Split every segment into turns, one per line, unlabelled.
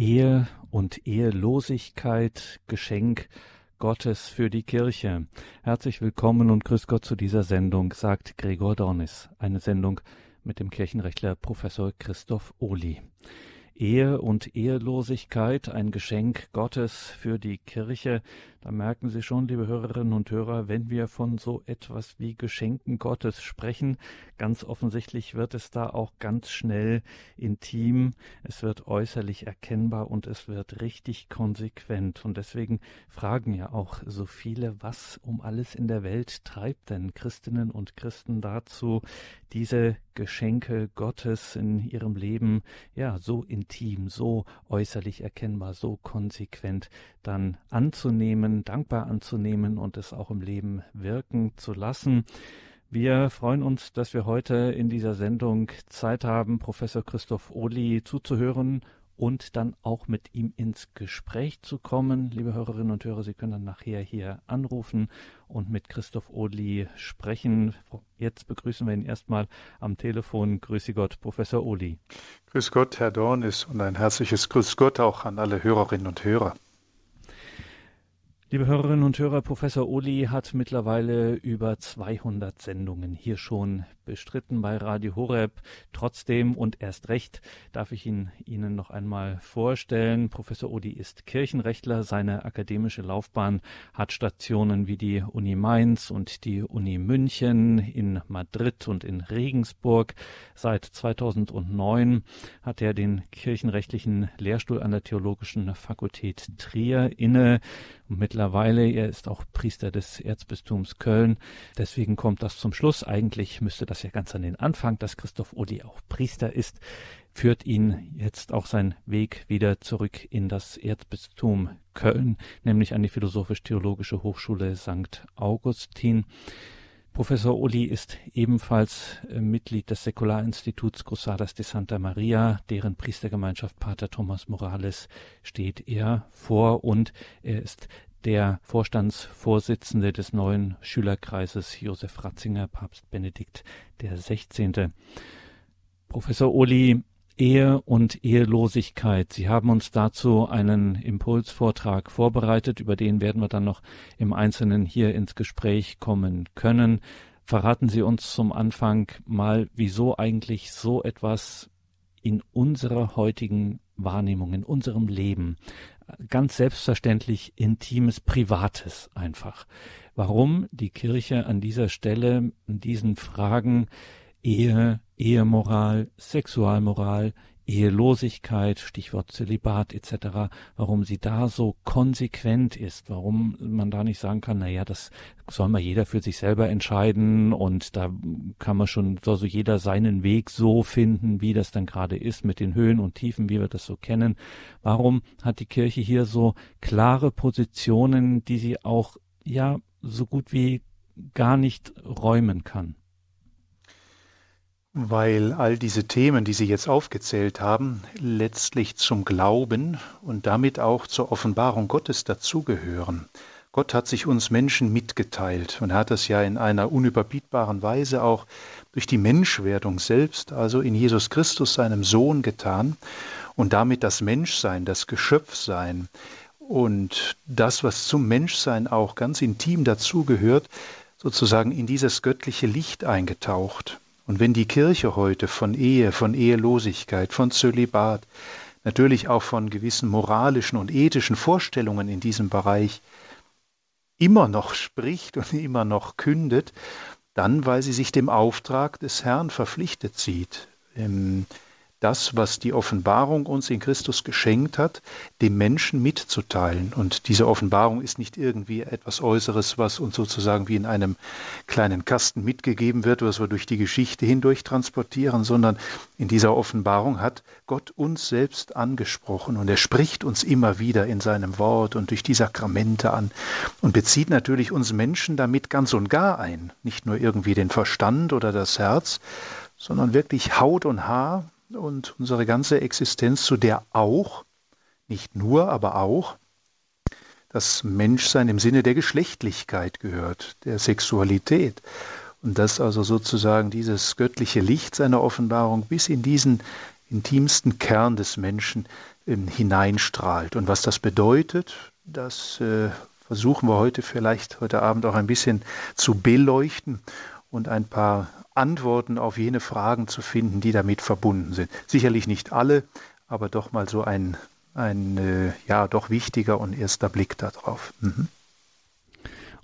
Ehe und Ehelosigkeit, Geschenk Gottes für die Kirche. Herzlich willkommen und grüß Gott zu dieser Sendung, sagt Gregor Dornis. Eine Sendung mit dem Kirchenrechtler Professor Christoph Ohli. Ehe und Ehelosigkeit, ein Geschenk Gottes für die Kirche. Da merken Sie schon, liebe Hörerinnen und Hörer, wenn wir von so etwas wie Geschenken Gottes sprechen, ganz offensichtlich wird es da auch ganz schnell intim, es wird äußerlich erkennbar und es wird richtig konsequent. Und deswegen fragen ja auch so viele, was um alles in der Welt treibt denn Christinnen und Christen dazu, diese Geschenke Gottes in ihrem Leben ja so intim, so äußerlich erkennbar, so konsequent dann anzunehmen, dankbar anzunehmen und es auch im Leben wirken zu lassen. Wir freuen uns, dass wir heute in dieser Sendung Zeit haben, Professor Christoph Ohli zuzuhören und dann auch mit ihm ins Gespräch zu kommen. Liebe Hörerinnen und Hörer, Sie können dann nachher hier anrufen und mit Christoph Ohli sprechen. Jetzt begrüßen wir ihn erstmal am Telefon. Grüße Gott, Professor Ohli.
Grüß Gott, Herr Dornis, und ein herzliches Grüß Gott auch an alle Hörerinnen und Hörer.
Liebe Hörerinnen und Hörer, Professor Uli hat mittlerweile über 200 Sendungen hier schon bestritten bei Radio Horeb. Trotzdem und erst recht darf ich ihn Ihnen noch einmal vorstellen. Professor Uli ist Kirchenrechtler. Seine akademische Laufbahn hat Stationen wie die Uni Mainz und die Uni München, in Madrid und in Regensburg. Seit 2009 hat er den kirchenrechtlichen Lehrstuhl an der Theologischen Fakultät Trier inne. Und mittlerweile, er ist auch Priester des Erzbistums Köln. Deswegen kommt das zum Schluss. Eigentlich müsste das ja ganz an den Anfang, dass Christoph Uli auch Priester ist, führt ihn jetzt auch sein Weg wieder zurück in das Erzbistum Köln, nämlich an die Philosophisch-Theologische Hochschule St. Augustin. Professor Uli ist ebenfalls äh, Mitglied des Säkularinstituts Cruzadas de Santa Maria, deren Priestergemeinschaft Pater Thomas Morales steht er vor und er ist der Vorstandsvorsitzende des neuen Schülerkreises Josef Ratzinger, Papst Benedikt der 16. Professor Uli, Ehe und Ehelosigkeit. Sie haben uns dazu einen Impulsvortrag vorbereitet, über den werden wir dann noch im Einzelnen hier ins Gespräch kommen können. Verraten Sie uns zum Anfang mal, wieso eigentlich so etwas in unserer heutigen Wahrnehmung, in unserem Leben ganz selbstverständlich Intimes, Privates einfach. Warum die Kirche an dieser Stelle diesen Fragen Ehe, Ehemoral, Sexualmoral, Ehelosigkeit, Stichwort Zölibat etc., warum sie da so konsequent ist, warum man da nicht sagen kann, na ja, das soll mal jeder für sich selber entscheiden und da kann man schon, soll so jeder seinen Weg so finden, wie das dann gerade ist, mit den Höhen und Tiefen, wie wir das so kennen. Warum hat die Kirche hier so klare Positionen, die sie auch, ja, so gut wie gar nicht räumen kann?
Weil all diese Themen, die Sie jetzt aufgezählt haben, letztlich zum Glauben und damit auch zur Offenbarung Gottes dazugehören. Gott hat sich uns Menschen mitgeteilt und hat das ja in einer unüberbietbaren Weise auch durch die Menschwerdung selbst, also in Jesus Christus, seinem Sohn, getan und damit das Menschsein, das Geschöpfsein und das, was zum Menschsein auch ganz intim dazugehört, sozusagen in dieses göttliche Licht eingetaucht. Und wenn die Kirche heute von Ehe, von Ehelosigkeit, von Zölibat, natürlich auch von gewissen moralischen und ethischen Vorstellungen in diesem Bereich immer noch spricht und immer noch kündet, dann weil sie sich dem Auftrag des Herrn verpflichtet sieht. Ähm, das, was die Offenbarung uns in Christus geschenkt hat, dem Menschen mitzuteilen. Und diese Offenbarung ist nicht irgendwie etwas Äußeres, was uns sozusagen wie in einem kleinen Kasten mitgegeben wird, was wir durch die Geschichte hindurch transportieren, sondern in dieser Offenbarung hat Gott uns selbst angesprochen und er spricht uns immer wieder in seinem Wort und durch die Sakramente an und bezieht natürlich uns Menschen damit ganz und gar ein. Nicht nur irgendwie den Verstand oder das Herz, sondern wirklich Haut und Haar und unsere ganze Existenz, zu der auch, nicht nur, aber auch, das Menschsein im Sinne der Geschlechtlichkeit gehört, der Sexualität. Und dass also sozusagen dieses göttliche Licht seiner Offenbarung bis in diesen intimsten Kern des Menschen ähm, hineinstrahlt. Und was das bedeutet, das äh, versuchen wir heute vielleicht heute Abend auch ein bisschen zu beleuchten und ein paar Antworten auf jene Fragen zu finden, die damit verbunden sind. Sicherlich nicht alle, aber doch mal so ein, ein äh, ja, doch wichtiger und erster Blick darauf. Mhm.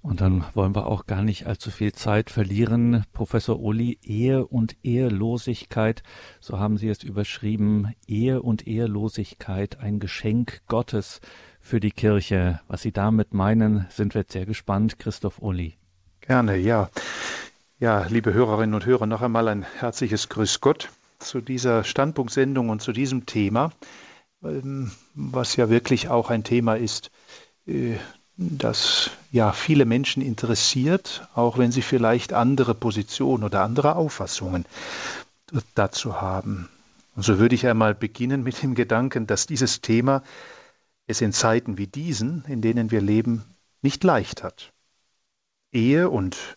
Und dann wollen wir auch gar nicht allzu viel Zeit verlieren. Professor Uli, Ehe und Ehelosigkeit, so haben Sie es überschrieben, Ehe und Ehelosigkeit, ein Geschenk Gottes für die Kirche. Was Sie damit meinen, sind wir jetzt sehr gespannt. Christoph Uli.
Gerne, ja. Ja, liebe Hörerinnen und Hörer, noch einmal ein herzliches Grüß Gott zu dieser Standpunktsendung und zu diesem Thema, ähm, was ja wirklich auch ein Thema ist, äh, das ja viele Menschen interessiert, auch wenn sie vielleicht andere Positionen oder andere Auffassungen dazu haben. Und so würde ich einmal beginnen mit dem Gedanken, dass dieses Thema es in Zeiten wie diesen, in denen wir leben, nicht leicht hat. Ehe und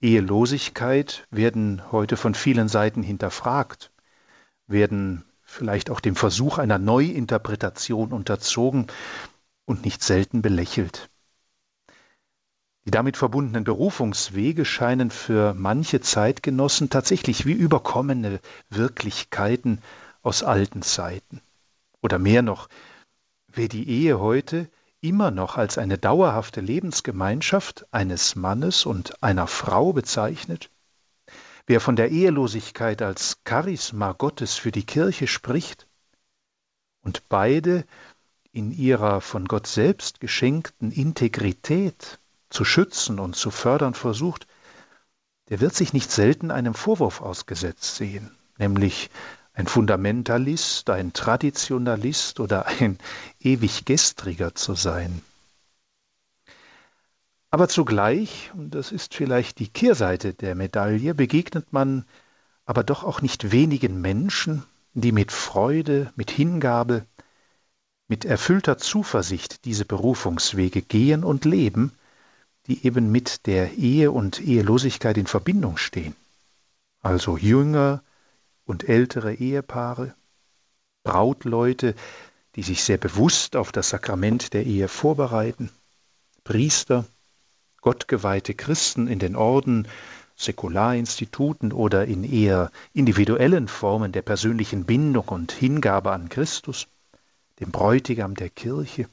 Ehelosigkeit werden heute von vielen Seiten hinterfragt, werden vielleicht auch dem Versuch einer Neuinterpretation unterzogen und nicht selten belächelt. Die damit verbundenen Berufungswege scheinen für manche Zeitgenossen tatsächlich wie überkommene Wirklichkeiten aus alten Zeiten. Oder mehr noch, wer die Ehe heute immer noch als eine dauerhafte Lebensgemeinschaft eines Mannes und einer Frau bezeichnet, wer von der Ehelosigkeit als Charisma Gottes für die Kirche spricht und beide in ihrer von Gott selbst geschenkten Integrität zu schützen und zu fördern versucht, der wird sich nicht selten einem Vorwurf ausgesetzt sehen, nämlich ein Fundamentalist, ein Traditionalist oder ein ewig Gestriger zu sein. Aber zugleich, und das ist vielleicht die Kehrseite der Medaille, begegnet man aber doch auch nicht wenigen Menschen, die mit Freude, mit Hingabe, mit erfüllter Zuversicht diese Berufungswege gehen und leben, die eben mit der Ehe und Ehelosigkeit in Verbindung stehen. Also Jünger, und ältere Ehepaare, Brautleute, die sich sehr bewusst auf das Sakrament der Ehe vorbereiten, Priester, gottgeweihte Christen in den Orden, Säkularinstituten oder in eher individuellen Formen der persönlichen Bindung und Hingabe an Christus, dem Bräutigam der Kirche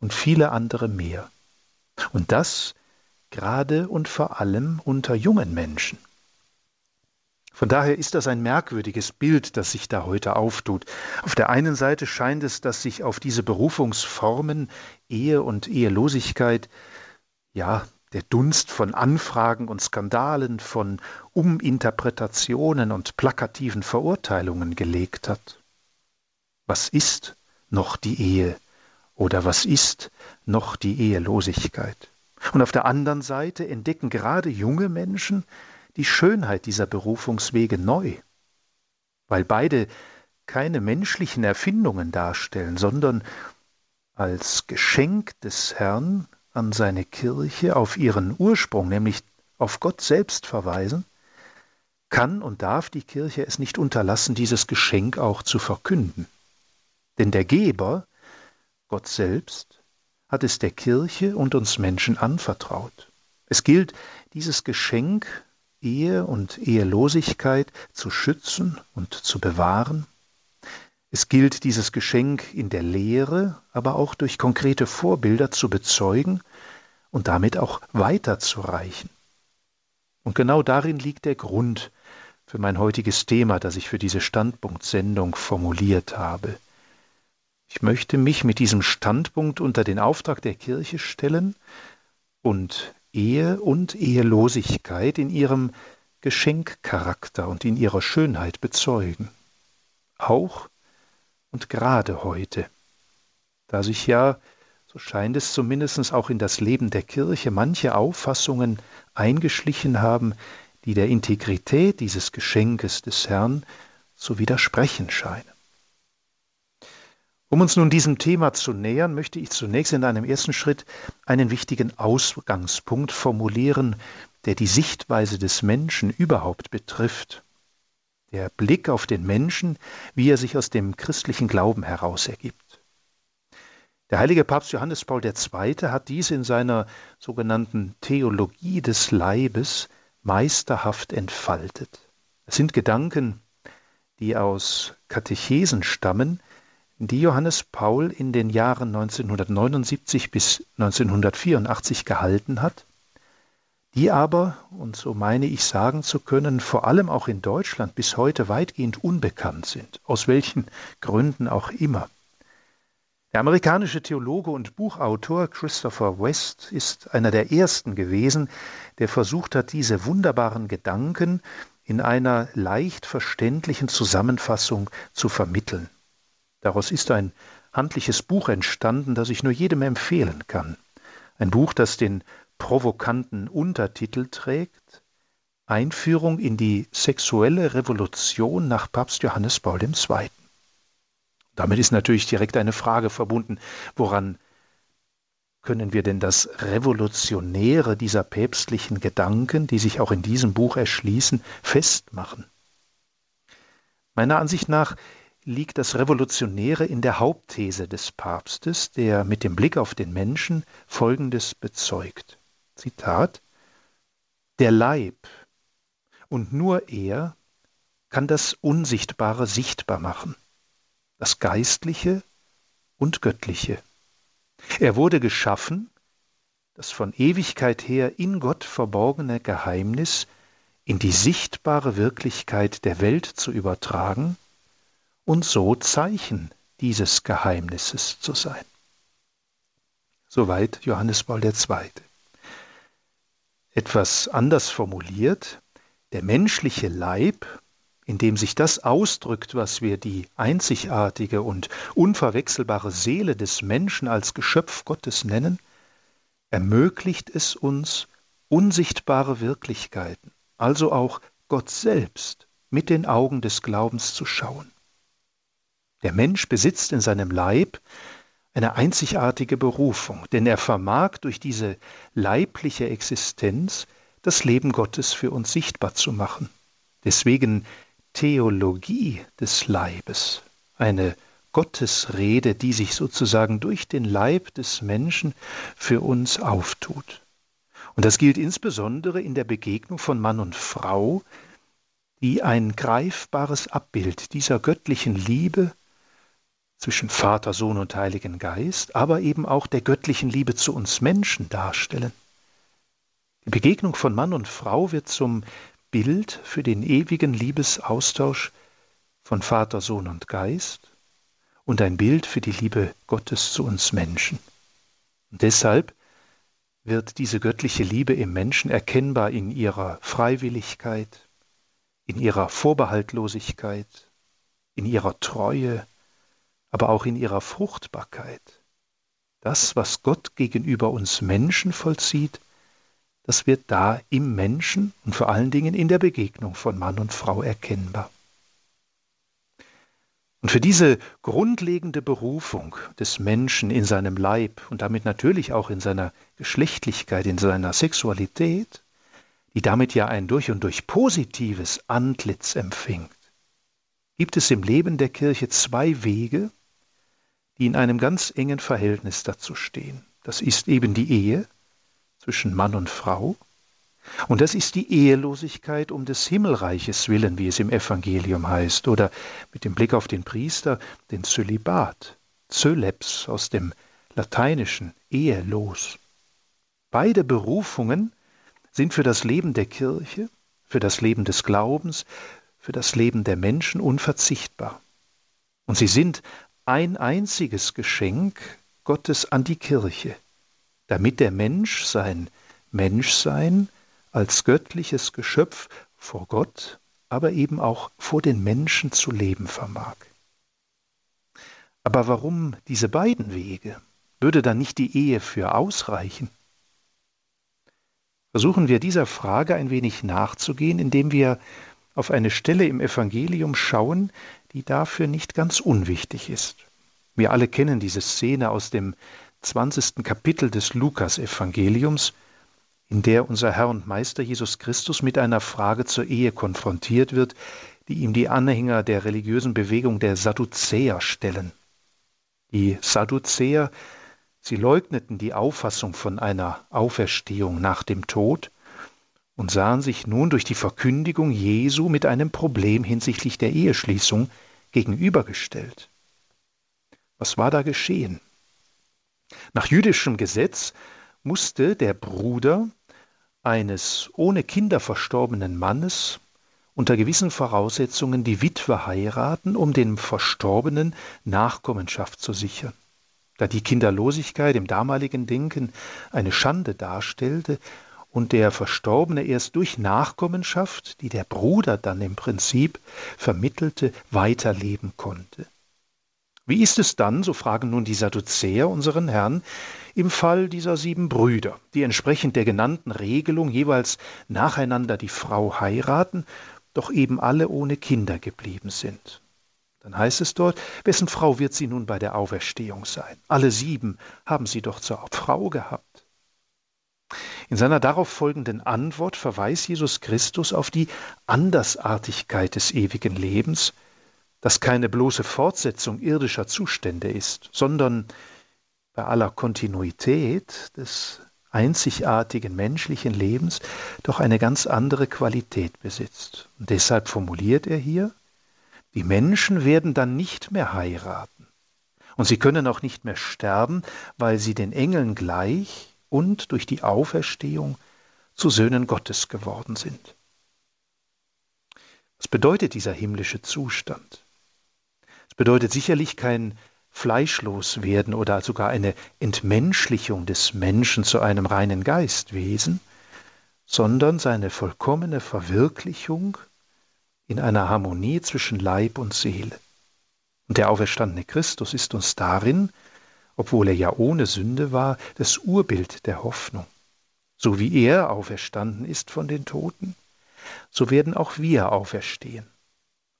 und viele andere mehr. Und das gerade und vor allem unter jungen Menschen. Von daher ist das ein merkwürdiges Bild, das sich da heute auftut. Auf der einen Seite scheint es, dass sich auf diese Berufungsformen Ehe und Ehelosigkeit ja der Dunst von Anfragen und Skandalen, von Uminterpretationen und plakativen Verurteilungen gelegt hat. Was ist noch die Ehe oder was ist noch die Ehelosigkeit? Und auf der anderen Seite entdecken gerade junge Menschen die Schönheit dieser Berufungswege neu, weil beide keine menschlichen Erfindungen darstellen, sondern als Geschenk des Herrn an seine Kirche auf ihren Ursprung, nämlich auf Gott selbst verweisen, kann und darf die Kirche es nicht unterlassen, dieses Geschenk auch zu verkünden. Denn der Geber, Gott selbst, hat es der Kirche und uns Menschen anvertraut. Es gilt, dieses Geschenk Ehe und Ehelosigkeit zu schützen und zu bewahren. Es gilt, dieses Geschenk in der Lehre, aber auch durch konkrete Vorbilder zu bezeugen und damit auch weiterzureichen. Und genau darin liegt der Grund für mein heutiges Thema, das ich für diese Standpunktsendung formuliert habe. Ich möchte mich mit diesem Standpunkt unter den Auftrag der Kirche stellen und Ehe und Ehelosigkeit in ihrem Geschenkcharakter und in ihrer Schönheit bezeugen. Auch und gerade heute, da sich ja, so scheint es zumindest auch in das Leben der Kirche, manche Auffassungen eingeschlichen haben, die der Integrität dieses Geschenkes des Herrn zu widersprechen scheinen. Um uns nun diesem Thema zu nähern, möchte ich zunächst in einem ersten Schritt einen wichtigen Ausgangspunkt formulieren, der die Sichtweise des Menschen überhaupt betrifft, der Blick auf den Menschen, wie er sich aus dem christlichen Glauben heraus ergibt. Der heilige Papst Johannes Paul II. hat dies in seiner sogenannten Theologie des Leibes meisterhaft entfaltet. Es sind Gedanken, die aus Katechesen stammen, die Johannes Paul in den Jahren 1979 bis 1984 gehalten hat, die aber, und so meine ich sagen zu können, vor allem auch in Deutschland bis heute weitgehend unbekannt sind, aus welchen Gründen auch immer. Der amerikanische Theologe und Buchautor Christopher West ist einer der ersten gewesen, der versucht hat, diese wunderbaren Gedanken in einer leicht verständlichen Zusammenfassung zu vermitteln. Daraus ist ein handliches Buch entstanden, das ich nur jedem empfehlen kann. Ein Buch, das den provokanten Untertitel trägt Einführung in die sexuelle Revolution nach Papst Johannes Paul II. Damit ist natürlich direkt eine Frage verbunden, woran können wir denn das Revolutionäre dieser päpstlichen Gedanken, die sich auch in diesem Buch erschließen, festmachen? Meiner Ansicht nach liegt das Revolutionäre in der Hauptthese des Papstes, der mit dem Blick auf den Menschen Folgendes bezeugt. Zitat Der Leib und nur er kann das Unsichtbare sichtbar machen, das Geistliche und Göttliche. Er wurde geschaffen, das von Ewigkeit her in Gott verborgene Geheimnis in die sichtbare Wirklichkeit der Welt zu übertragen und so Zeichen dieses Geheimnisses zu sein. Soweit Johannes Paul II. Etwas anders formuliert, der menschliche Leib, in dem sich das ausdrückt, was wir die einzigartige und unverwechselbare Seele des Menschen als Geschöpf Gottes nennen, ermöglicht es uns, unsichtbare Wirklichkeiten, also auch Gott selbst, mit den Augen des Glaubens zu schauen. Der Mensch besitzt in seinem Leib eine einzigartige Berufung, denn er vermag durch diese leibliche Existenz das Leben Gottes für uns sichtbar zu machen. Deswegen Theologie des Leibes, eine Gottesrede, die sich sozusagen durch den Leib des Menschen für uns auftut. Und das gilt insbesondere in der Begegnung von Mann und Frau, die ein greifbares Abbild dieser göttlichen Liebe zwischen Vater, Sohn und Heiligen Geist, aber eben auch der göttlichen Liebe zu uns Menschen darstellen. Die Begegnung von Mann und Frau wird zum Bild für den ewigen Liebesaustausch von Vater, Sohn und Geist und ein Bild für die Liebe Gottes zu uns Menschen. Und deshalb wird diese göttliche Liebe im Menschen erkennbar in ihrer Freiwilligkeit, in ihrer Vorbehaltlosigkeit, in ihrer Treue, aber auch in ihrer Fruchtbarkeit. Das, was Gott gegenüber uns Menschen vollzieht, das wird da im Menschen und vor allen Dingen in der Begegnung von Mann und Frau erkennbar. Und für diese grundlegende Berufung des Menschen in seinem Leib und damit natürlich auch in seiner Geschlechtlichkeit, in seiner Sexualität, die damit ja ein durch und durch positives Antlitz empfängt, gibt es im Leben der Kirche zwei Wege, die in einem ganz engen Verhältnis dazu stehen. Das ist eben die Ehe zwischen Mann und Frau und das ist die Ehelosigkeit um des Himmelreiches willen, wie es im Evangelium heißt, oder mit dem Blick auf den Priester den Zölibat, Zöleps aus dem Lateinischen, ehelos. Beide Berufungen sind für das Leben der Kirche, für das Leben des Glaubens, für das Leben der Menschen unverzichtbar. Und sie sind ein einziges Geschenk Gottes an die Kirche, damit der Mensch sein Menschsein als göttliches Geschöpf vor Gott, aber eben auch vor den Menschen zu leben vermag. Aber warum diese beiden Wege? Würde dann nicht die Ehe für ausreichen? Versuchen wir dieser Frage ein wenig nachzugehen, indem wir auf eine Stelle im Evangelium schauen, die dafür nicht ganz unwichtig ist. Wir alle kennen diese Szene aus dem 20. Kapitel des Lukas-Evangeliums, in der unser Herr und Meister Jesus Christus mit einer Frage zur Ehe konfrontiert wird, die ihm die Anhänger der religiösen Bewegung der Sadduzäer stellen. Die Sadduzäer, sie leugneten die Auffassung von einer Auferstehung nach dem Tod und sahen sich nun durch die Verkündigung Jesu mit einem Problem hinsichtlich der Eheschließung gegenübergestellt. Was war da geschehen? Nach jüdischem Gesetz musste der Bruder eines ohne Kinder verstorbenen Mannes unter gewissen Voraussetzungen die Witwe heiraten, um dem Verstorbenen Nachkommenschaft zu sichern. Da die Kinderlosigkeit im damaligen Denken eine Schande darstellte und der Verstorbene erst durch Nachkommenschaft, die der Bruder dann im Prinzip vermittelte, weiterleben konnte. Wie ist es dann, so fragen nun die Sadduzäer unseren Herrn, im Fall dieser sieben Brüder, die entsprechend der genannten Regelung jeweils nacheinander die Frau heiraten, doch eben alle ohne Kinder geblieben sind? Dann heißt es dort, wessen Frau wird sie nun bei der Auferstehung sein? Alle sieben haben sie doch zur Frau gehabt. In seiner darauf folgenden Antwort verweist Jesus Christus auf die Andersartigkeit des ewigen Lebens, das keine bloße Fortsetzung irdischer Zustände ist, sondern bei aller Kontinuität des einzigartigen menschlichen Lebens doch eine ganz andere Qualität besitzt. Und deshalb formuliert er hier, die Menschen werden dann nicht mehr heiraten. Und sie können auch nicht mehr sterben, weil sie den Engeln gleich und durch die Auferstehung zu Söhnen Gottes geworden sind. Was bedeutet dieser himmlische Zustand? Es bedeutet sicherlich kein Fleischloswerden oder sogar eine Entmenschlichung des Menschen zu einem reinen Geistwesen, sondern seine vollkommene Verwirklichung in einer Harmonie zwischen Leib und Seele. Und der auferstandene Christus ist uns darin, obwohl er ja ohne Sünde war, das Urbild der Hoffnung. So wie er auferstanden ist von den Toten, so werden auch wir auferstehen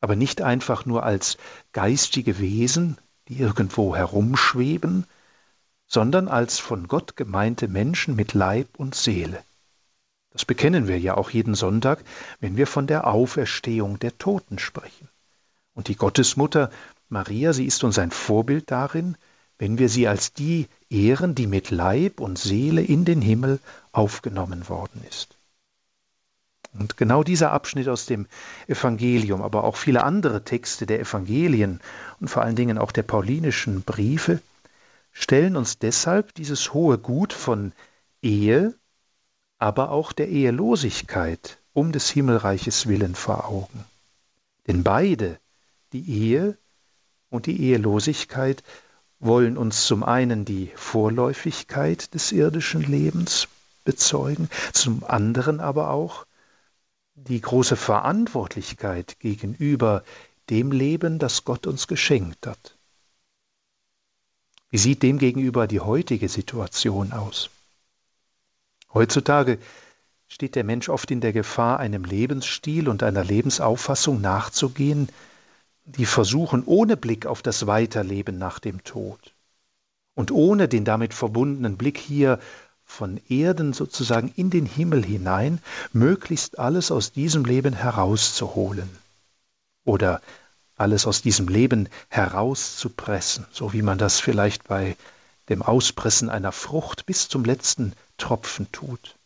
aber nicht einfach nur als geistige Wesen, die irgendwo herumschweben, sondern als von Gott gemeinte Menschen mit Leib und Seele. Das bekennen wir ja auch jeden Sonntag, wenn wir von der Auferstehung der Toten sprechen. Und die Gottesmutter Maria, sie ist uns ein Vorbild darin, wenn wir sie als die ehren, die mit Leib und Seele in den Himmel aufgenommen worden ist. Und genau dieser Abschnitt aus dem Evangelium, aber auch viele andere Texte der Evangelien und vor allen Dingen auch der paulinischen Briefe stellen uns deshalb dieses hohe Gut von Ehe, aber auch der Ehelosigkeit um des Himmelreiches willen vor Augen. Denn beide, die Ehe und die Ehelosigkeit, wollen uns zum einen die Vorläufigkeit des irdischen Lebens bezeugen, zum anderen aber auch die große Verantwortlichkeit gegenüber dem Leben, das Gott uns geschenkt hat. Wie sieht demgegenüber die heutige Situation aus? Heutzutage steht der Mensch oft in der Gefahr, einem Lebensstil und einer Lebensauffassung nachzugehen, die versuchen, ohne Blick auf das Weiterleben nach dem Tod und ohne den damit verbundenen Blick hier von Erden sozusagen in den Himmel hinein, möglichst alles aus diesem Leben herauszuholen oder alles aus diesem Leben herauszupressen, so wie man das vielleicht bei dem Auspressen einer Frucht bis zum letzten Tropfen tut.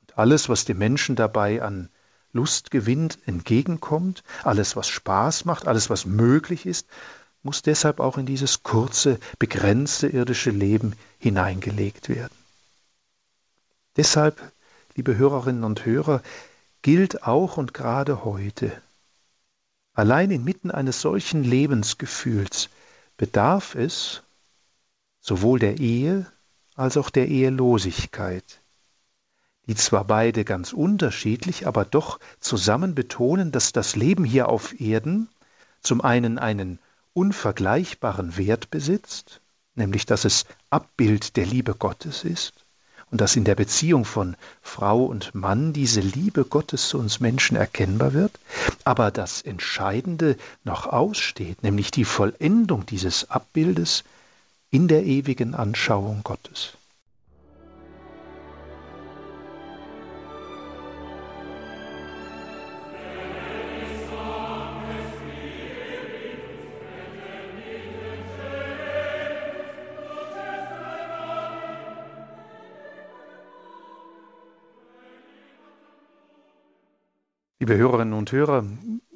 Und alles, was dem Menschen dabei an Lust gewinnt, entgegenkommt, alles, was Spaß macht, alles, was möglich ist, muss deshalb auch in dieses kurze, begrenzte irdische Leben hineingelegt werden. Deshalb, liebe Hörerinnen und Hörer, gilt auch und gerade heute, allein inmitten eines solchen Lebensgefühls bedarf es sowohl der Ehe als auch der Ehelosigkeit, die zwar beide ganz unterschiedlich, aber doch zusammen betonen, dass das Leben hier auf Erden zum einen einen unvergleichbaren Wert besitzt, nämlich dass es Abbild der Liebe Gottes ist, und dass in der Beziehung von Frau und Mann diese Liebe Gottes zu uns Menschen erkennbar wird, aber das Entscheidende noch aussteht, nämlich die Vollendung dieses Abbildes in der ewigen Anschauung Gottes. Liebe Hörerinnen und Hörer,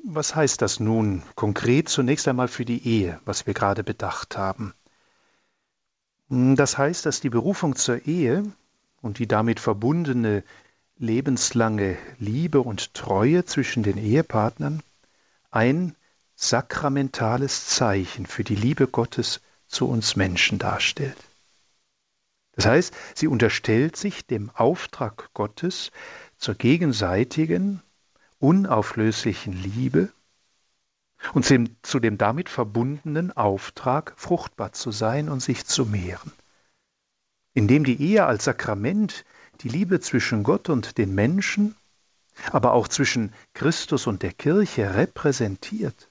was heißt das nun konkret zunächst einmal für die Ehe, was wir gerade bedacht haben? Das heißt, dass die Berufung zur Ehe und die damit verbundene lebenslange Liebe und Treue zwischen den Ehepartnern ein sakramentales Zeichen für die Liebe Gottes zu uns Menschen darstellt. Das heißt, sie unterstellt sich dem Auftrag Gottes zur gegenseitigen, unauflöslichen Liebe und zu dem damit verbundenen Auftrag, fruchtbar zu sein und sich zu mehren. Indem die Ehe als Sakrament die Liebe zwischen Gott und den Menschen, aber auch zwischen Christus und der Kirche repräsentiert,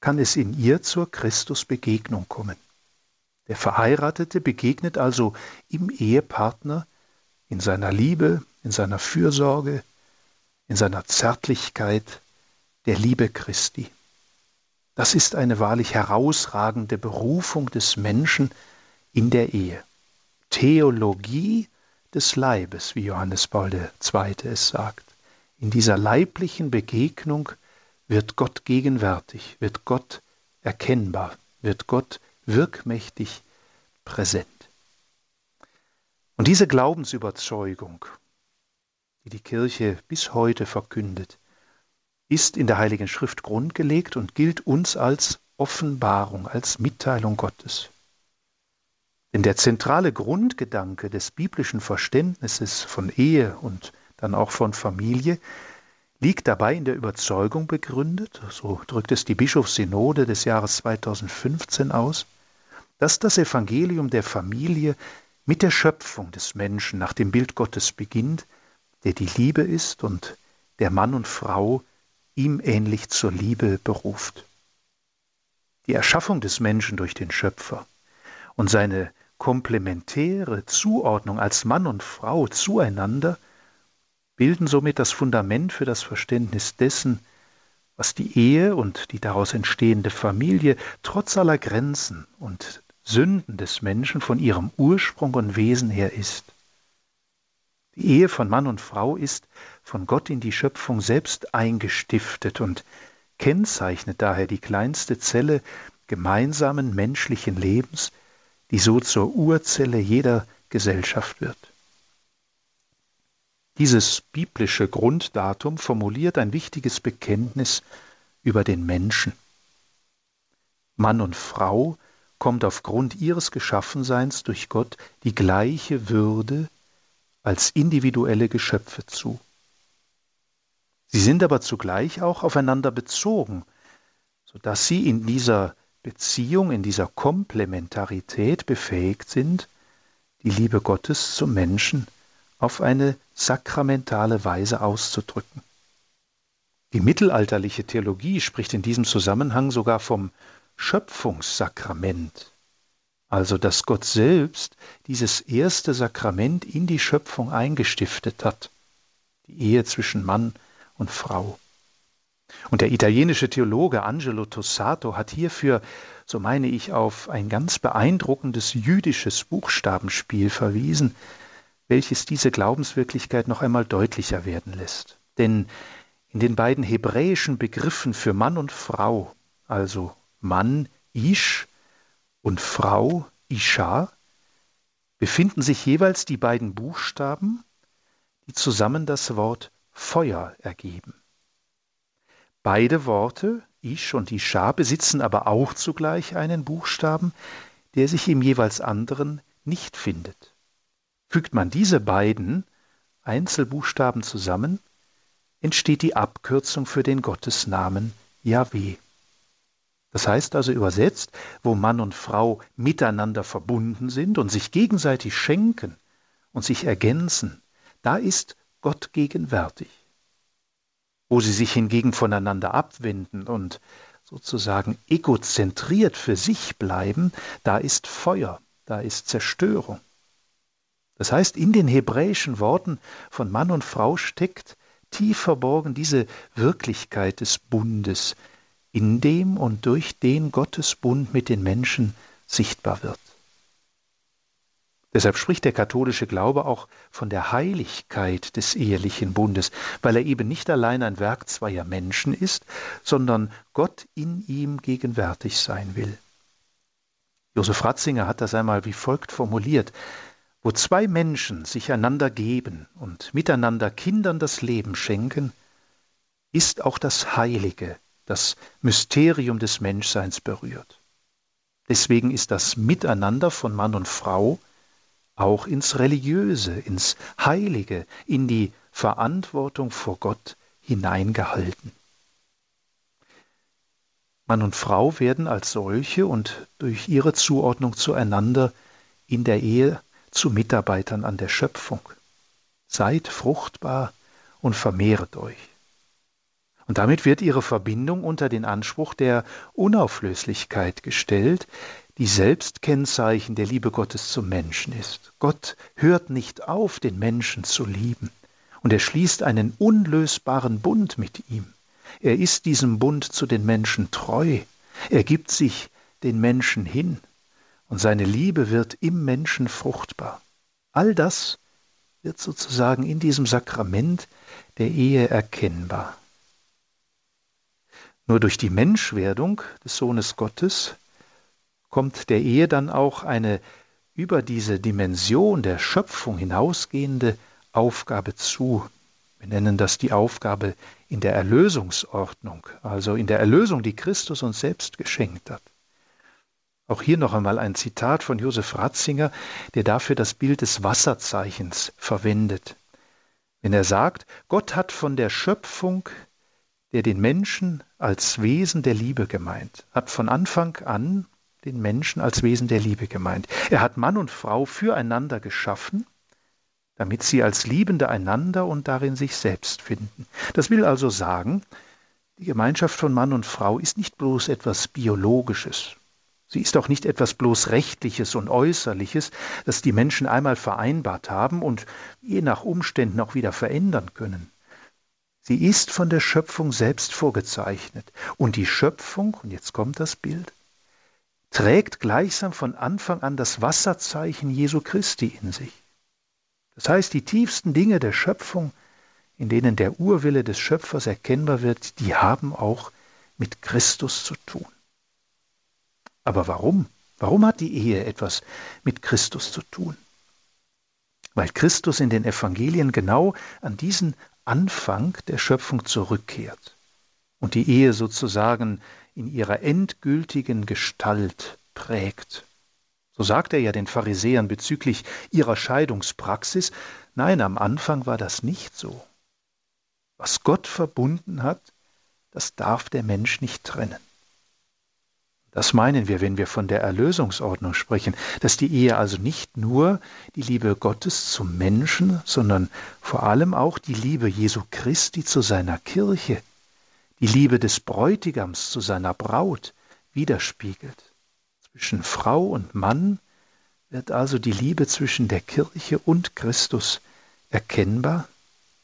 kann es in ihr zur Christusbegegnung kommen. Der Verheiratete begegnet also im Ehepartner in seiner Liebe, in seiner Fürsorge, in seiner Zärtlichkeit der Liebe Christi. Das ist eine wahrlich herausragende Berufung des Menschen in der Ehe. Theologie des Leibes, wie Johannes Paul II. es sagt. In dieser leiblichen Begegnung wird Gott gegenwärtig, wird Gott erkennbar, wird Gott wirkmächtig präsent. Und diese Glaubensüberzeugung, die die Kirche bis heute verkündet, ist in der Heiligen Schrift grundgelegt und gilt uns als Offenbarung, als Mitteilung Gottes. Denn der zentrale Grundgedanke des biblischen Verständnisses von Ehe und dann auch von Familie liegt dabei in der Überzeugung begründet, so drückt es die Bischofssynode des Jahres 2015 aus, dass das Evangelium der Familie mit der Schöpfung des Menschen nach dem Bild Gottes beginnt, der die Liebe ist und der Mann und Frau ihm ähnlich zur Liebe beruft. Die Erschaffung des Menschen durch den Schöpfer und seine komplementäre Zuordnung als Mann und Frau zueinander bilden somit das Fundament für das Verständnis dessen, was die Ehe und die daraus entstehende Familie trotz aller Grenzen und Sünden des Menschen von ihrem Ursprung und Wesen her ist. Die Ehe von Mann und Frau ist von Gott in die Schöpfung selbst eingestiftet und kennzeichnet daher die kleinste Zelle gemeinsamen menschlichen Lebens, die so zur Urzelle jeder Gesellschaft wird. Dieses biblische Grunddatum formuliert ein wichtiges Bekenntnis über den Menschen. Mann und Frau kommt aufgrund ihres Geschaffenseins durch Gott die gleiche Würde als individuelle Geschöpfe zu. Sie sind aber zugleich auch aufeinander bezogen, sodass sie in dieser Beziehung, in dieser Komplementarität befähigt sind, die Liebe Gottes zum Menschen auf eine sakramentale Weise auszudrücken. Die mittelalterliche Theologie spricht in diesem Zusammenhang sogar vom Schöpfungssakrament, also dass Gott selbst dieses erste Sakrament in die Schöpfung eingestiftet hat, die Ehe zwischen Mann und Frau. Und der italienische Theologe Angelo Tossato hat hierfür, so meine ich, auf ein ganz beeindruckendes jüdisches Buchstabenspiel verwiesen, welches diese Glaubenswirklichkeit noch einmal deutlicher werden lässt. Denn in den beiden hebräischen Begriffen für Mann und Frau, also Mann Ish und Frau Isha, befinden sich jeweils die beiden Buchstaben, die zusammen das Wort Feuer ergeben. Beide Worte, Ish und Isha, besitzen aber auch zugleich einen Buchstaben, der sich im jeweils anderen nicht findet. Fügt man diese beiden Einzelbuchstaben zusammen, entsteht die Abkürzung für den Gottesnamen Yahweh. Das heißt also übersetzt, wo Mann und Frau miteinander verbunden sind und sich gegenseitig schenken und sich ergänzen, da ist Gott gegenwärtig. Wo sie sich hingegen voneinander abwenden und sozusagen egozentriert für sich bleiben, da ist Feuer, da ist Zerstörung. Das heißt, in den hebräischen Worten von Mann und Frau steckt tief verborgen diese Wirklichkeit des Bundes, in dem und durch den Gottes Bund mit den Menschen sichtbar wird. Deshalb spricht der katholische Glaube auch von der Heiligkeit des ehelichen Bundes, weil er eben nicht allein ein Werk zweier Menschen ist, sondern Gott in ihm gegenwärtig sein will. Josef Ratzinger hat das einmal wie folgt formuliert Wo zwei Menschen sich einander geben und miteinander Kindern das Leben schenken, ist auch das Heilige, das Mysterium des Menschseins berührt. Deswegen ist das Miteinander von Mann und Frau auch ins Religiöse, ins Heilige, in die Verantwortung vor Gott hineingehalten. Mann und Frau werden als solche und durch ihre Zuordnung zueinander in der Ehe zu Mitarbeitern an der Schöpfung. Seid fruchtbar und vermehret euch. Und damit wird ihre Verbindung unter den Anspruch der Unauflöslichkeit gestellt, die selbst Kennzeichen der Liebe Gottes zum Menschen ist. Gott hört nicht auf, den Menschen zu lieben, und er schließt einen unlösbaren Bund mit ihm. Er ist diesem Bund zu den Menschen treu, er gibt sich den Menschen hin, und seine Liebe wird im Menschen fruchtbar. All das wird sozusagen in diesem Sakrament der Ehe erkennbar. Nur durch die Menschwerdung des Sohnes Gottes kommt der Ehe dann auch eine über diese Dimension der Schöpfung hinausgehende Aufgabe zu. Wir nennen das die Aufgabe in der Erlösungsordnung, also in der Erlösung, die Christus uns selbst geschenkt hat. Auch hier noch einmal ein Zitat von Josef Ratzinger, der dafür das Bild des Wasserzeichens verwendet. Wenn er sagt, Gott hat von der Schöpfung, der den Menschen als Wesen der Liebe gemeint, hat von Anfang an den Menschen als Wesen der Liebe gemeint. Er hat Mann und Frau füreinander geschaffen, damit sie als Liebende einander und darin sich selbst finden. Das will also sagen, die Gemeinschaft von Mann und Frau ist nicht bloß etwas Biologisches. Sie ist auch nicht etwas bloß Rechtliches und Äußerliches, das die Menschen einmal vereinbart haben und je nach Umständen auch wieder verändern können. Sie ist von der Schöpfung selbst vorgezeichnet. Und die Schöpfung, und jetzt kommt das Bild, trägt gleichsam von Anfang an das Wasserzeichen Jesu Christi in sich. Das heißt, die tiefsten Dinge der Schöpfung, in denen der Urwille des Schöpfers erkennbar wird, die haben auch mit Christus zu tun. Aber warum? Warum hat die Ehe etwas mit Christus zu tun? Weil Christus in den Evangelien genau an diesen Anfang der Schöpfung zurückkehrt und die Ehe sozusagen in ihrer endgültigen Gestalt prägt. So sagt er ja den Pharisäern bezüglich ihrer Scheidungspraxis, nein, am Anfang war das nicht so. Was Gott verbunden hat, das darf der Mensch nicht trennen. Das meinen wir, wenn wir von der Erlösungsordnung sprechen, dass die Ehe also nicht nur die Liebe Gottes zum Menschen, sondern vor allem auch die Liebe Jesu Christi zu seiner Kirche, die Liebe des Bräutigams zu seiner Braut widerspiegelt. Zwischen Frau und Mann wird also die Liebe zwischen der Kirche und Christus erkennbar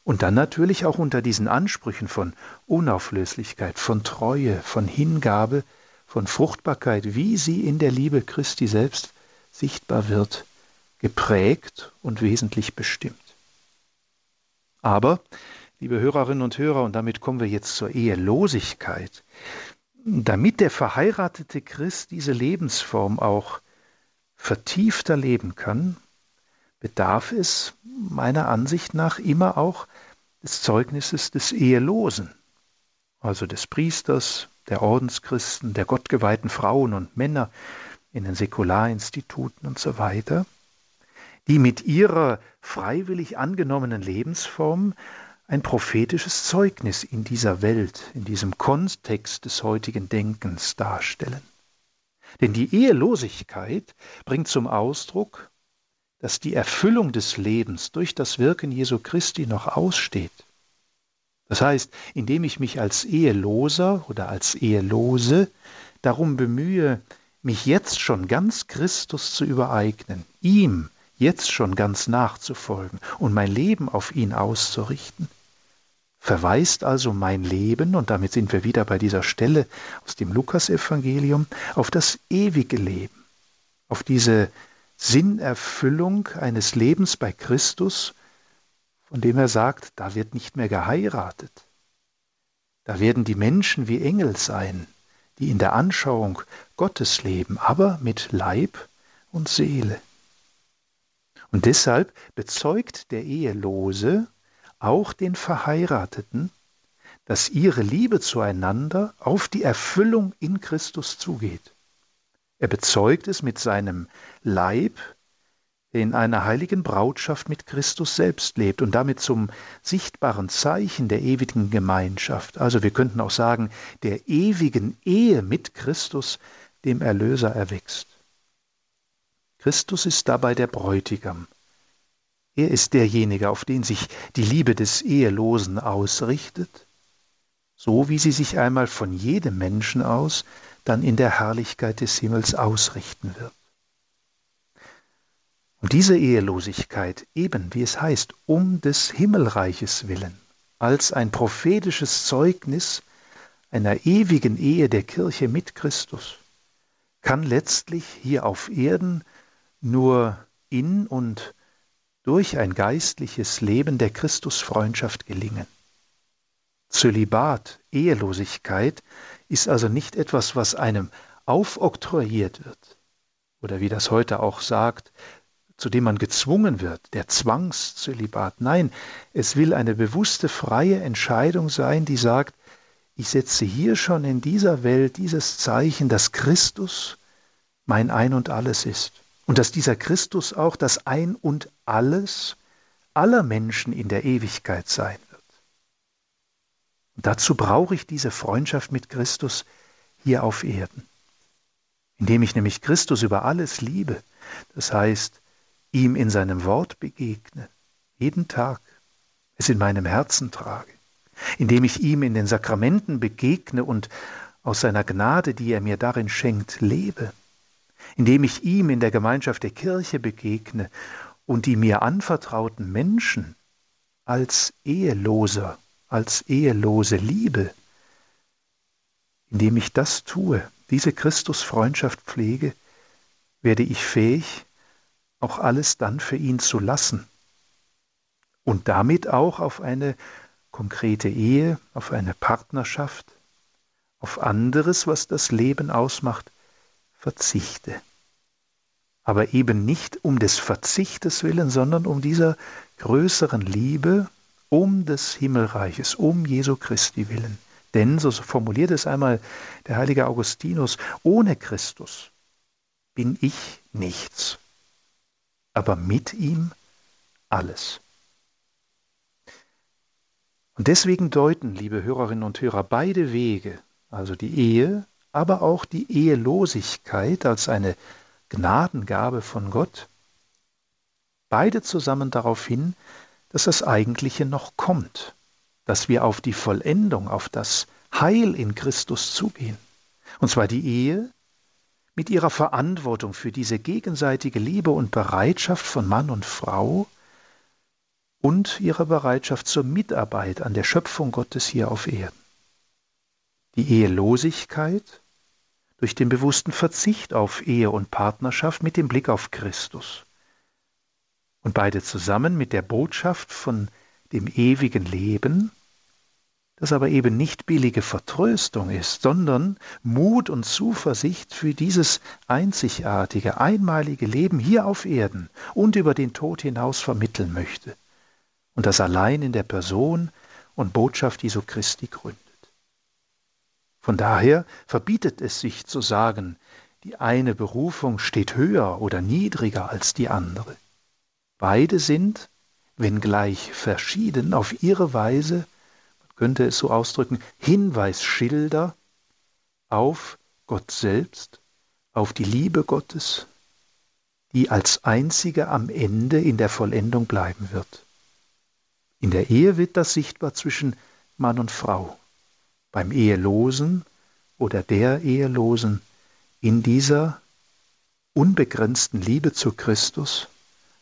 und dann natürlich auch unter diesen Ansprüchen von Unauflöslichkeit, von Treue, von Hingabe, von Fruchtbarkeit, wie sie in der Liebe Christi selbst sichtbar wird, geprägt und wesentlich bestimmt. Aber liebe Hörerinnen und Hörer, und damit kommen wir jetzt zur Ehelosigkeit, damit der verheiratete Christ diese Lebensform auch vertiefter leben kann, bedarf es meiner Ansicht nach immer auch des Zeugnisses des Ehelosen, also des Priesters, der Ordenschristen, der gottgeweihten Frauen und Männer in den Säkularinstituten und so weiter, die mit ihrer freiwillig angenommenen Lebensform ein prophetisches Zeugnis in dieser Welt, in diesem Kontext des heutigen Denkens darstellen. Denn die Ehelosigkeit bringt zum Ausdruck, dass die Erfüllung des Lebens durch das Wirken Jesu Christi noch aussteht. Das heißt, indem ich mich als Eheloser oder als Ehelose darum bemühe, mich jetzt schon ganz Christus zu übereignen, ihm jetzt schon ganz nachzufolgen und mein Leben auf ihn auszurichten, verweist also mein Leben, und damit sind wir wieder bei dieser Stelle aus dem Lukasevangelium, auf das ewige Leben, auf diese Sinnerfüllung eines Lebens bei Christus, von dem er sagt, da wird nicht mehr geheiratet. Da werden die Menschen wie Engel sein, die in der Anschauung Gottes leben, aber mit Leib und Seele. Und deshalb bezeugt der Ehelose auch den Verheirateten, dass ihre Liebe zueinander auf die Erfüllung in Christus zugeht. Er bezeugt es mit seinem Leib, der in einer heiligen Brautschaft mit Christus selbst lebt und damit zum sichtbaren Zeichen der ewigen Gemeinschaft, also wir könnten auch sagen, der ewigen Ehe mit Christus, dem Erlöser, erwächst. Christus ist dabei der Bräutigam. Er ist derjenige, auf den sich die Liebe des Ehelosen ausrichtet, so wie sie sich einmal von jedem Menschen aus dann in der Herrlichkeit des Himmels ausrichten wird. Und diese Ehelosigkeit, eben wie es heißt, um des Himmelreiches willen, als ein prophetisches Zeugnis einer ewigen Ehe der Kirche mit Christus, kann letztlich hier auf Erden nur in und durch ein geistliches Leben der Christusfreundschaft gelingen. Zölibat, Ehelosigkeit, ist also nicht etwas, was einem aufoktroyiert wird, oder wie das heute auch sagt, zu dem man gezwungen wird, der Zwangszölibat. Nein, es will eine bewusste, freie Entscheidung sein, die sagt, ich setze hier schon in dieser Welt dieses Zeichen, dass Christus mein Ein und alles ist. Und dass dieser Christus auch das Ein und alles aller Menschen in der Ewigkeit sein wird. Und dazu brauche ich diese Freundschaft mit Christus hier auf Erden, indem ich nämlich Christus über alles liebe, das heißt, ihm in seinem Wort begegne, jeden Tag, es in meinem Herzen trage, indem ich ihm in den Sakramenten begegne und aus seiner Gnade, die er mir darin schenkt, lebe, indem ich ihm in der Gemeinschaft der Kirche begegne und die mir anvertrauten Menschen als Eheloser als ehelose Liebe, indem ich das tue, diese Christusfreundschaft pflege, werde ich fähig, auch alles dann für ihn zu lassen und damit auch auf eine konkrete Ehe, auf eine Partnerschaft, auf anderes, was das Leben ausmacht, verzichte. Aber eben nicht um des Verzichtes willen, sondern um dieser größeren Liebe um des Himmelreiches, um Jesu Christi willen. Denn, so formuliert es einmal der heilige Augustinus, ohne Christus bin ich nichts, aber mit ihm alles. Und deswegen deuten, liebe Hörerinnen und Hörer, beide Wege, also die Ehe, aber auch die Ehelosigkeit als eine Gnadengabe von Gott, beide zusammen darauf hin, dass das Eigentliche noch kommt, dass wir auf die Vollendung, auf das Heil in Christus zugehen. Und zwar die Ehe mit ihrer Verantwortung für diese gegenseitige Liebe und Bereitschaft von Mann und Frau und ihrer Bereitschaft zur Mitarbeit an der Schöpfung Gottes hier auf Erden. Die Ehelosigkeit durch den bewussten Verzicht auf Ehe und Partnerschaft mit dem Blick auf Christus und beide zusammen mit der Botschaft von dem ewigen Leben, das aber eben nicht billige Vertröstung ist, sondern Mut und Zuversicht für dieses einzigartige, einmalige Leben hier auf Erden und über den Tod hinaus vermitteln möchte und das allein in der Person und Botschaft Jesu Christi gründet. Von daher verbietet es sich zu sagen, die eine Berufung steht höher oder niedriger als die andere. Beide sind, wenngleich verschieden, auf ihre Weise, könnte es so ausdrücken, Hinweisschilder auf Gott selbst, auf die Liebe Gottes, die als einzige am Ende in der Vollendung bleiben wird. In der Ehe wird das sichtbar zwischen Mann und Frau, beim Ehelosen oder der Ehelosen in dieser unbegrenzten Liebe zu Christus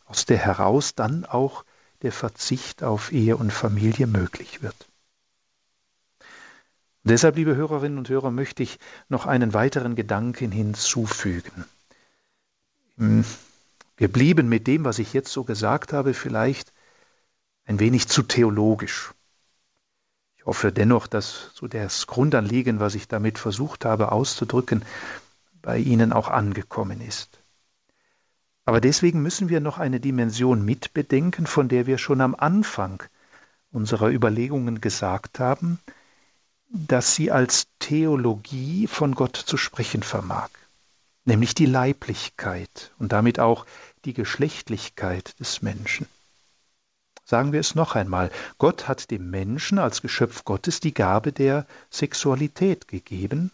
aus der heraus dann auch der Verzicht auf Ehe und Familie möglich wird. Deshalb, liebe Hörerinnen und Hörer, möchte ich noch einen weiteren Gedanken hinzufügen. Im Wir blieben mit dem, was ich jetzt so gesagt habe, vielleicht ein wenig zu theologisch. Ich hoffe dennoch, dass so das Grundanliegen, was ich damit versucht habe auszudrücken, bei Ihnen auch angekommen ist. Aber deswegen müssen wir noch eine Dimension mitbedenken, von der wir schon am Anfang unserer Überlegungen gesagt haben, dass sie als Theologie von Gott zu sprechen vermag, nämlich die Leiblichkeit und damit auch die Geschlechtlichkeit des Menschen. Sagen wir es noch einmal, Gott hat dem Menschen als Geschöpf Gottes die Gabe der Sexualität gegeben,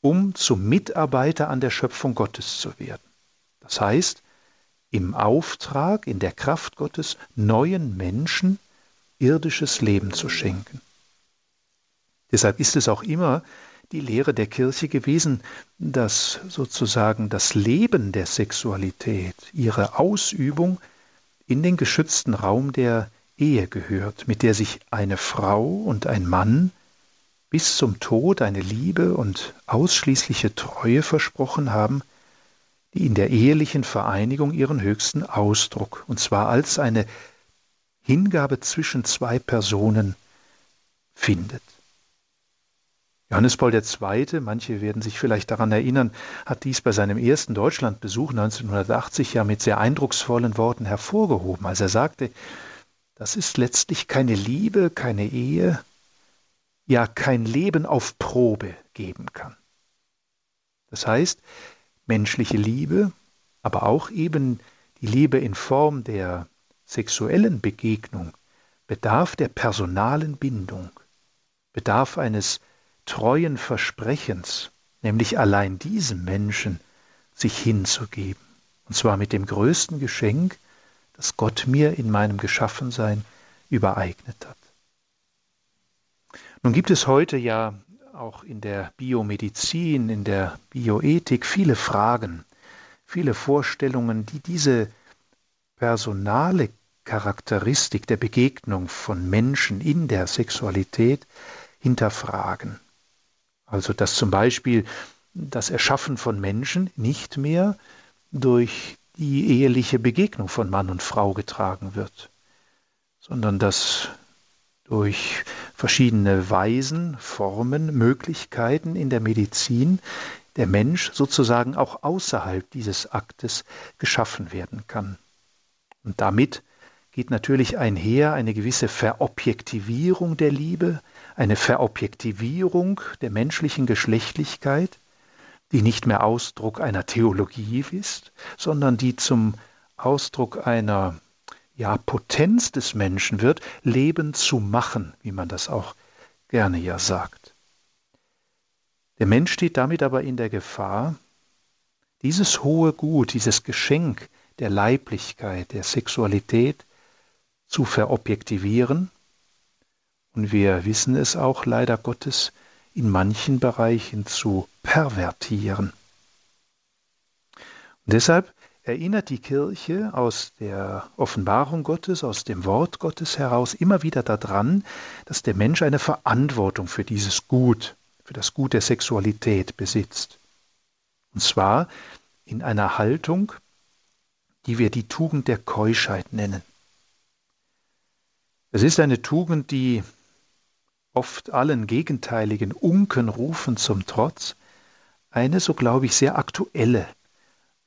um zum Mitarbeiter an der Schöpfung Gottes zu werden. Das heißt, im Auftrag, in der Kraft Gottes neuen Menschen irdisches Leben zu schenken. Deshalb ist es auch immer die Lehre der Kirche gewesen, dass sozusagen das Leben der Sexualität, ihre Ausübung in den geschützten Raum der Ehe gehört, mit der sich eine Frau und ein Mann bis zum Tod eine Liebe und ausschließliche Treue versprochen haben, die in der ehelichen Vereinigung ihren höchsten Ausdruck, und zwar als eine Hingabe zwischen zwei Personen findet. Johannes Paul II., manche werden sich vielleicht daran erinnern, hat dies bei seinem ersten Deutschlandbesuch 1980 ja mit sehr eindrucksvollen Worten hervorgehoben, als er sagte, das ist letztlich keine Liebe, keine Ehe, ja kein Leben auf Probe geben kann. Das heißt, menschliche Liebe, aber auch eben die Liebe in Form der sexuellen Begegnung bedarf der personalen Bindung, bedarf eines treuen Versprechens, nämlich allein diesem Menschen sich hinzugeben. Und zwar mit dem größten Geschenk, das Gott mir in meinem Geschaffensein übereignet hat. Nun gibt es heute ja auch in der Biomedizin, in der Bioethik viele Fragen, viele Vorstellungen, die diese personale Charakteristik der Begegnung von Menschen in der Sexualität hinterfragen. Also dass zum Beispiel das Erschaffen von Menschen nicht mehr durch die eheliche Begegnung von Mann und Frau getragen wird, sondern dass durch verschiedene Weisen, Formen, Möglichkeiten in der Medizin der Mensch sozusagen auch außerhalb dieses Aktes geschaffen werden kann. Und damit geht natürlich einher eine gewisse Verobjektivierung der Liebe, eine Verobjektivierung der menschlichen Geschlechtlichkeit, die nicht mehr Ausdruck einer Theologie ist, sondern die zum Ausdruck einer ja, Potenz des Menschen wird, Leben zu machen, wie man das auch gerne ja sagt. Der Mensch steht damit aber in der Gefahr, dieses hohe Gut, dieses Geschenk der Leiblichkeit, der Sexualität zu verobjektivieren und wir wissen es auch leider Gottes in manchen Bereichen zu pervertieren. Und deshalb erinnert die Kirche aus der Offenbarung Gottes, aus dem Wort Gottes heraus immer wieder daran, dass der Mensch eine Verantwortung für dieses Gut, für das Gut der Sexualität besitzt. Und zwar in einer Haltung, die wir die Tugend der Keuschheit nennen. Es ist eine Tugend, die oft allen gegenteiligen Unkenrufen zum Trotz eine, so glaube ich, sehr aktuelle,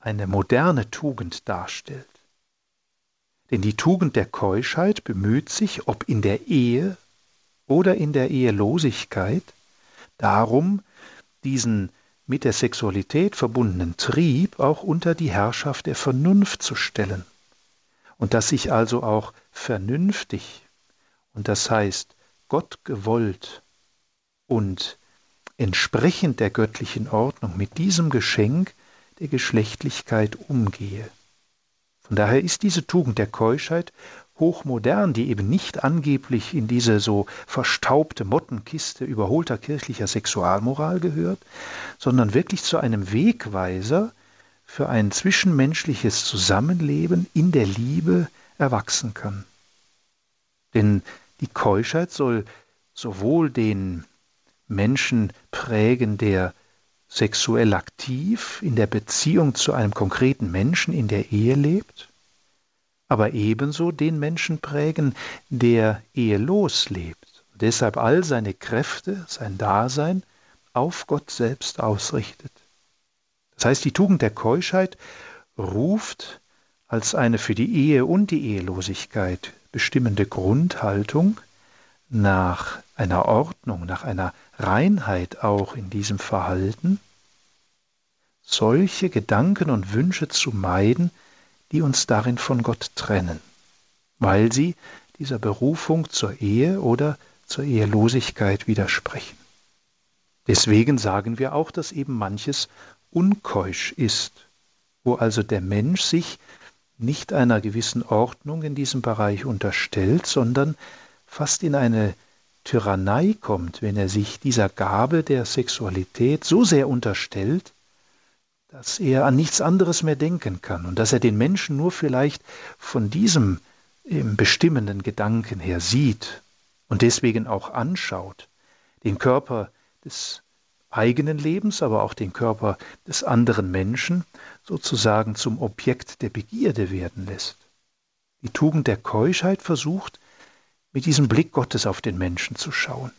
eine moderne Tugend darstellt. Denn die Tugend der Keuschheit bemüht sich, ob in der Ehe oder in der Ehelosigkeit, darum, diesen mit der Sexualität verbundenen Trieb auch unter die Herrschaft der Vernunft zu stellen und dass sich also auch vernünftig, und das heißt Gott gewollt und entsprechend der göttlichen Ordnung mit diesem Geschenk der Geschlechtlichkeit umgehe. Von daher ist diese Tugend der Keuschheit hochmodern, die eben nicht angeblich in diese so verstaubte Mottenkiste überholter kirchlicher Sexualmoral gehört, sondern wirklich zu einem Wegweiser für ein zwischenmenschliches Zusammenleben in der Liebe erwachsen kann. Denn die Keuschheit soll sowohl den Menschen prägen, der sexuell aktiv in der Beziehung zu einem konkreten Menschen in der Ehe lebt, aber ebenso den Menschen prägen, der ehelos lebt und deshalb all seine Kräfte, sein Dasein auf Gott selbst ausrichtet. Das heißt, die Tugend der Keuschheit ruft als eine für die Ehe und die Ehelosigkeit bestimmende Grundhaltung nach einer Ordnung, nach einer Reinheit auch in diesem Verhalten, solche Gedanken und Wünsche zu meiden, die uns darin von Gott trennen, weil sie dieser Berufung zur Ehe oder zur Ehelosigkeit widersprechen. Deswegen sagen wir auch, dass eben manches unkeusch ist, wo also der Mensch sich nicht einer gewissen Ordnung in diesem Bereich unterstellt, sondern fast in eine Tyrannei kommt, wenn er sich dieser Gabe der Sexualität so sehr unterstellt, dass er an nichts anderes mehr denken kann und dass er den Menschen nur vielleicht von diesem bestimmenden Gedanken her sieht und deswegen auch anschaut, den Körper des eigenen Lebens, aber auch den Körper des anderen Menschen sozusagen zum Objekt der Begierde werden lässt. Die Tugend der Keuschheit versucht, mit diesem Blick Gottes auf den Menschen zu schauen.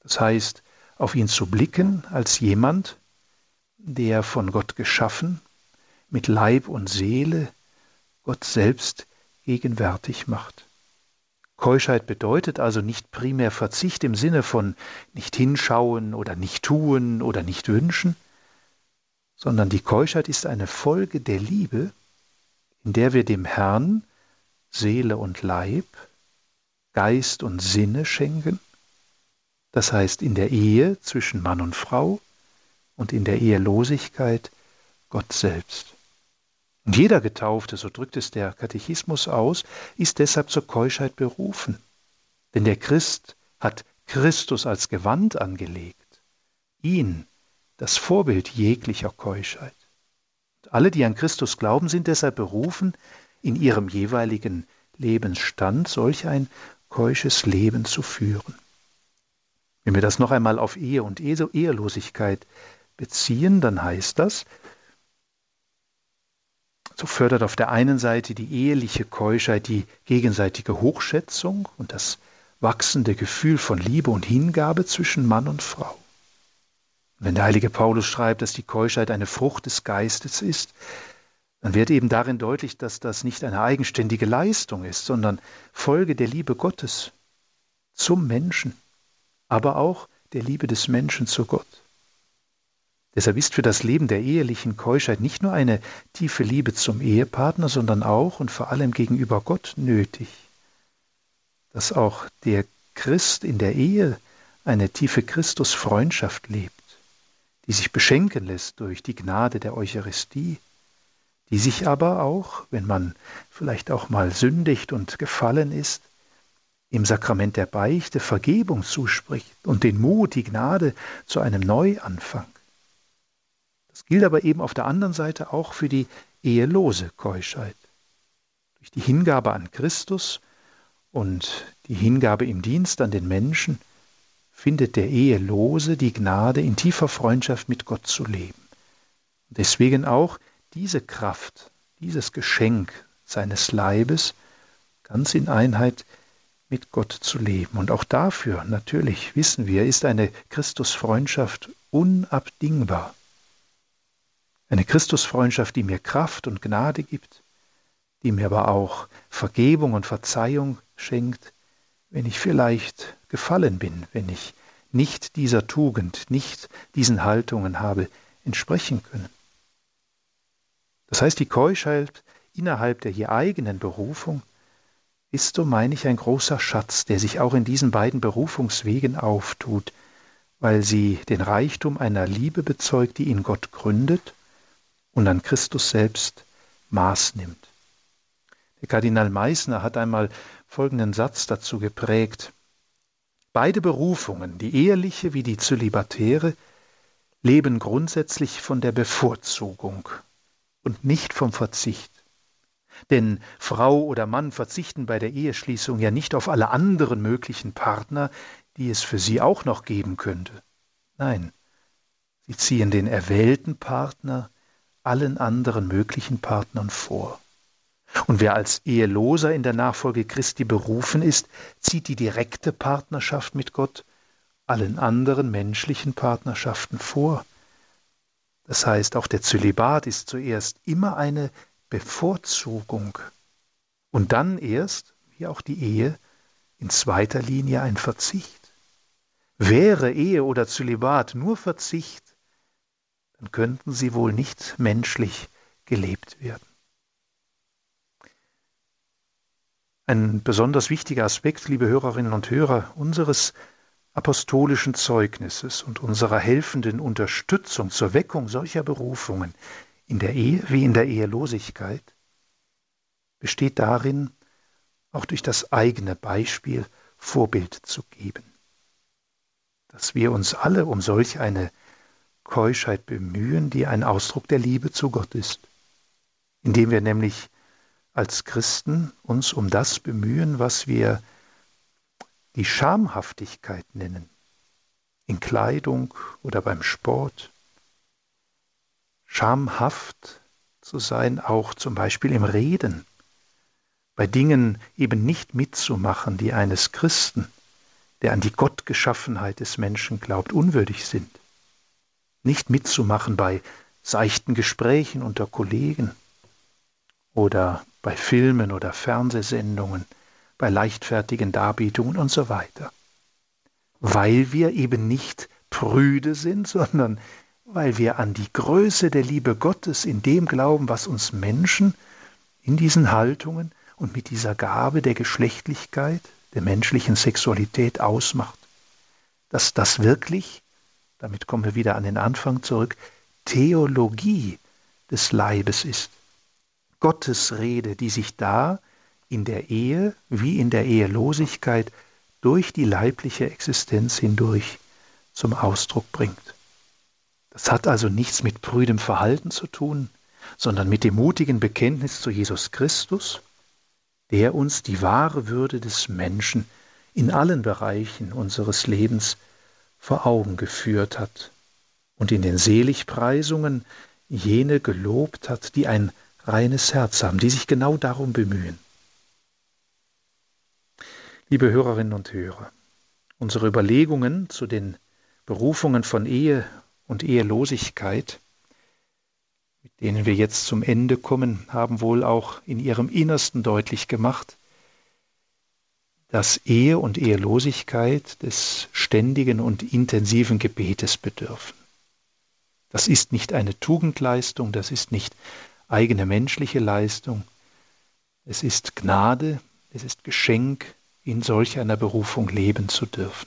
Das heißt, auf ihn zu blicken als jemand, der von Gott geschaffen, mit Leib und Seele Gott selbst gegenwärtig macht. Keuschheit bedeutet also nicht primär Verzicht im Sinne von nicht hinschauen oder nicht tun oder nicht wünschen, sondern die Keuschheit ist eine Folge der Liebe, in der wir dem Herrn Seele und Leib, Geist und Sinne schenken, das heißt in der Ehe zwischen Mann und Frau und in der Ehelosigkeit Gott selbst. Und jeder Getaufte, so drückt es der Katechismus aus, ist deshalb zur Keuschheit berufen. Denn der Christ hat Christus als Gewand angelegt, ihn, das Vorbild jeglicher Keuschheit. Und alle, die an Christus glauben, sind deshalb berufen, in ihrem jeweiligen Lebensstand solch ein keusches Leben zu führen. Wenn wir das noch einmal auf Ehe und Ehelosigkeit beziehen, dann heißt das, so fördert auf der einen Seite die eheliche Keuschheit die gegenseitige Hochschätzung und das wachsende Gefühl von Liebe und Hingabe zwischen Mann und Frau. Wenn der heilige Paulus schreibt, dass die Keuschheit eine Frucht des Geistes ist, dann wird eben darin deutlich, dass das nicht eine eigenständige Leistung ist, sondern Folge der Liebe Gottes zum Menschen, aber auch der Liebe des Menschen zu Gott. Deshalb ist für das Leben der ehelichen Keuschheit nicht nur eine tiefe Liebe zum Ehepartner, sondern auch und vor allem gegenüber Gott nötig, dass auch der Christ in der Ehe eine tiefe Christusfreundschaft lebt, die sich beschenken lässt durch die Gnade der Eucharistie, die sich aber auch, wenn man vielleicht auch mal sündigt und gefallen ist, im Sakrament der Beichte Vergebung zuspricht und den Mut, die Gnade zu einem Neuanfang. Das gilt aber eben auf der anderen Seite auch für die ehelose Keuschheit. Durch die Hingabe an Christus und die Hingabe im Dienst an den Menschen findet der Ehelose die Gnade, in tiefer Freundschaft mit Gott zu leben. Und deswegen auch diese Kraft, dieses Geschenk seines Leibes ganz in Einheit mit Gott zu leben. Und auch dafür, natürlich wissen wir, ist eine Christusfreundschaft unabdingbar. Eine Christusfreundschaft, die mir Kraft und Gnade gibt, die mir aber auch Vergebung und Verzeihung schenkt, wenn ich vielleicht gefallen bin, wenn ich nicht dieser Tugend, nicht diesen Haltungen habe entsprechen können. Das heißt, die Keuschheit innerhalb der hier eigenen Berufung ist, so meine ich, ein großer Schatz, der sich auch in diesen beiden Berufungswegen auftut, weil sie den Reichtum einer Liebe bezeugt, die in Gott gründet und an Christus selbst Maß nimmt. Der Kardinal Meissner hat einmal folgenden Satz dazu geprägt. Beide Berufungen, die eheliche wie die zölibatäre, leben grundsätzlich von der Bevorzugung und nicht vom Verzicht. Denn Frau oder Mann verzichten bei der Eheschließung ja nicht auf alle anderen möglichen Partner, die es für sie auch noch geben könnte. Nein, Sie ziehen den erwählten Partner allen anderen möglichen Partnern vor. Und wer als Eheloser in der Nachfolge Christi berufen ist, zieht die direkte Partnerschaft mit Gott allen anderen menschlichen Partnerschaften vor. Das heißt, auch der Zölibat ist zuerst immer eine Bevorzugung und dann erst, wie auch die Ehe, in zweiter Linie ein Verzicht. Wäre Ehe oder Zölibat nur Verzicht, dann könnten sie wohl nicht menschlich gelebt werden. Ein besonders wichtiger Aspekt, liebe Hörerinnen und Hörer, unseres apostolischen Zeugnisses und unserer helfenden Unterstützung zur Weckung solcher Berufungen in der Ehe wie in der Ehelosigkeit besteht darin, auch durch das eigene Beispiel Vorbild zu geben. Dass wir uns alle um solch eine Keuschheit bemühen, die ein Ausdruck der Liebe zu Gott ist, indem wir nämlich als Christen uns um das bemühen, was wir die Schamhaftigkeit nennen, in Kleidung oder beim Sport. Schamhaft zu sein, auch zum Beispiel im Reden, bei Dingen eben nicht mitzumachen, die eines Christen, der an die Gottgeschaffenheit des Menschen glaubt, unwürdig sind. Nicht mitzumachen bei seichten Gesprächen unter Kollegen oder bei Filmen oder Fernsehsendungen, bei leichtfertigen Darbietungen und so weiter. Weil wir eben nicht prüde sind, sondern weil wir an die Größe der Liebe Gottes in dem glauben, was uns Menschen in diesen Haltungen und mit dieser Gabe der Geschlechtlichkeit, der menschlichen Sexualität ausmacht. Dass das wirklich, damit kommen wir wieder an den Anfang zurück, Theologie des Leibes ist. Gottes Rede, die sich da in der Ehe wie in der Ehelosigkeit durch die leibliche Existenz hindurch zum Ausdruck bringt. Das hat also nichts mit prüdem Verhalten zu tun, sondern mit dem mutigen Bekenntnis zu Jesus Christus, der uns die wahre Würde des Menschen in allen Bereichen unseres Lebens vor Augen geführt hat und in den Seligpreisungen jene gelobt hat, die ein reines Herz haben, die sich genau darum bemühen. Liebe Hörerinnen und Hörer, unsere Überlegungen zu den Berufungen von Ehe und Ehelosigkeit, mit denen wir jetzt zum Ende kommen, haben wohl auch in ihrem Innersten deutlich gemacht, dass Ehe und Ehelosigkeit des ständigen und intensiven Gebetes bedürfen. Das ist nicht eine Tugendleistung, das ist nicht eigene menschliche Leistung, es ist Gnade, es ist Geschenk, in solch einer Berufung leben zu dürfen.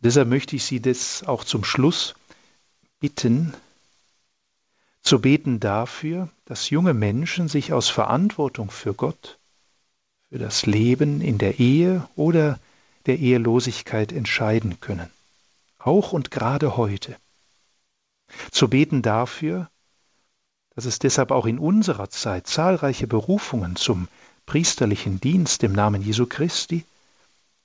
Deshalb möchte ich Sie das auch zum Schluss bitten, zu beten dafür, dass junge Menschen sich aus Verantwortung für Gott, für das Leben in der Ehe oder der Ehelosigkeit entscheiden können, auch und gerade heute. Zu beten dafür, dass es deshalb auch in unserer Zeit zahlreiche Berufungen zum priesterlichen Dienst im Namen Jesu Christi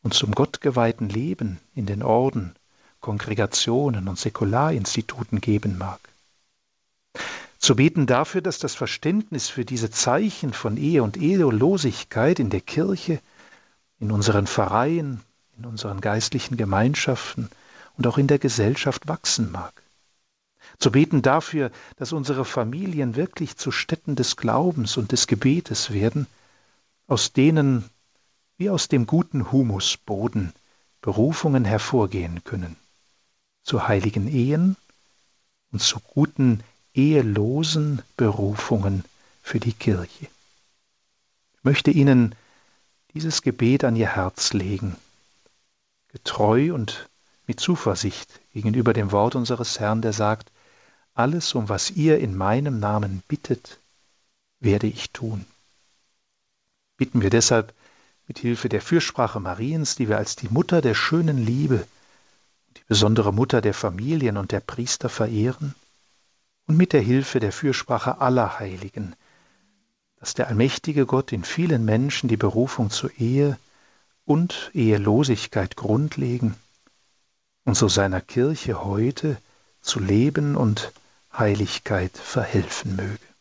und zum gottgeweihten Leben in den Orden, Kongregationen und Säkularinstituten geben mag. Zu beten dafür, dass das Verständnis für diese Zeichen von Ehe und Ehelosigkeit in der Kirche, in unseren Pfarreien, in unseren geistlichen Gemeinschaften und auch in der Gesellschaft wachsen mag. Zu beten dafür, dass unsere Familien wirklich zu Stätten des Glaubens und des Gebetes werden, aus denen wie aus dem guten Humusboden Berufungen hervorgehen können, zu heiligen Ehen und zu guten ehelosen Berufungen für die Kirche. Ich möchte Ihnen dieses Gebet an Ihr Herz legen, getreu und mit Zuversicht gegenüber dem Wort unseres Herrn, der sagt, alles, um was ihr in meinem Namen bittet, werde ich tun. Bitten wir deshalb mit Hilfe der Fürsprache Mariens, die wir als die Mutter der schönen Liebe, die besondere Mutter der Familien und der Priester verehren, und mit der Hilfe der Fürsprache aller Heiligen, dass der allmächtige Gott in vielen Menschen die Berufung zur Ehe und Ehelosigkeit grundlegen und so seiner Kirche heute zu Leben und Heiligkeit verhelfen möge.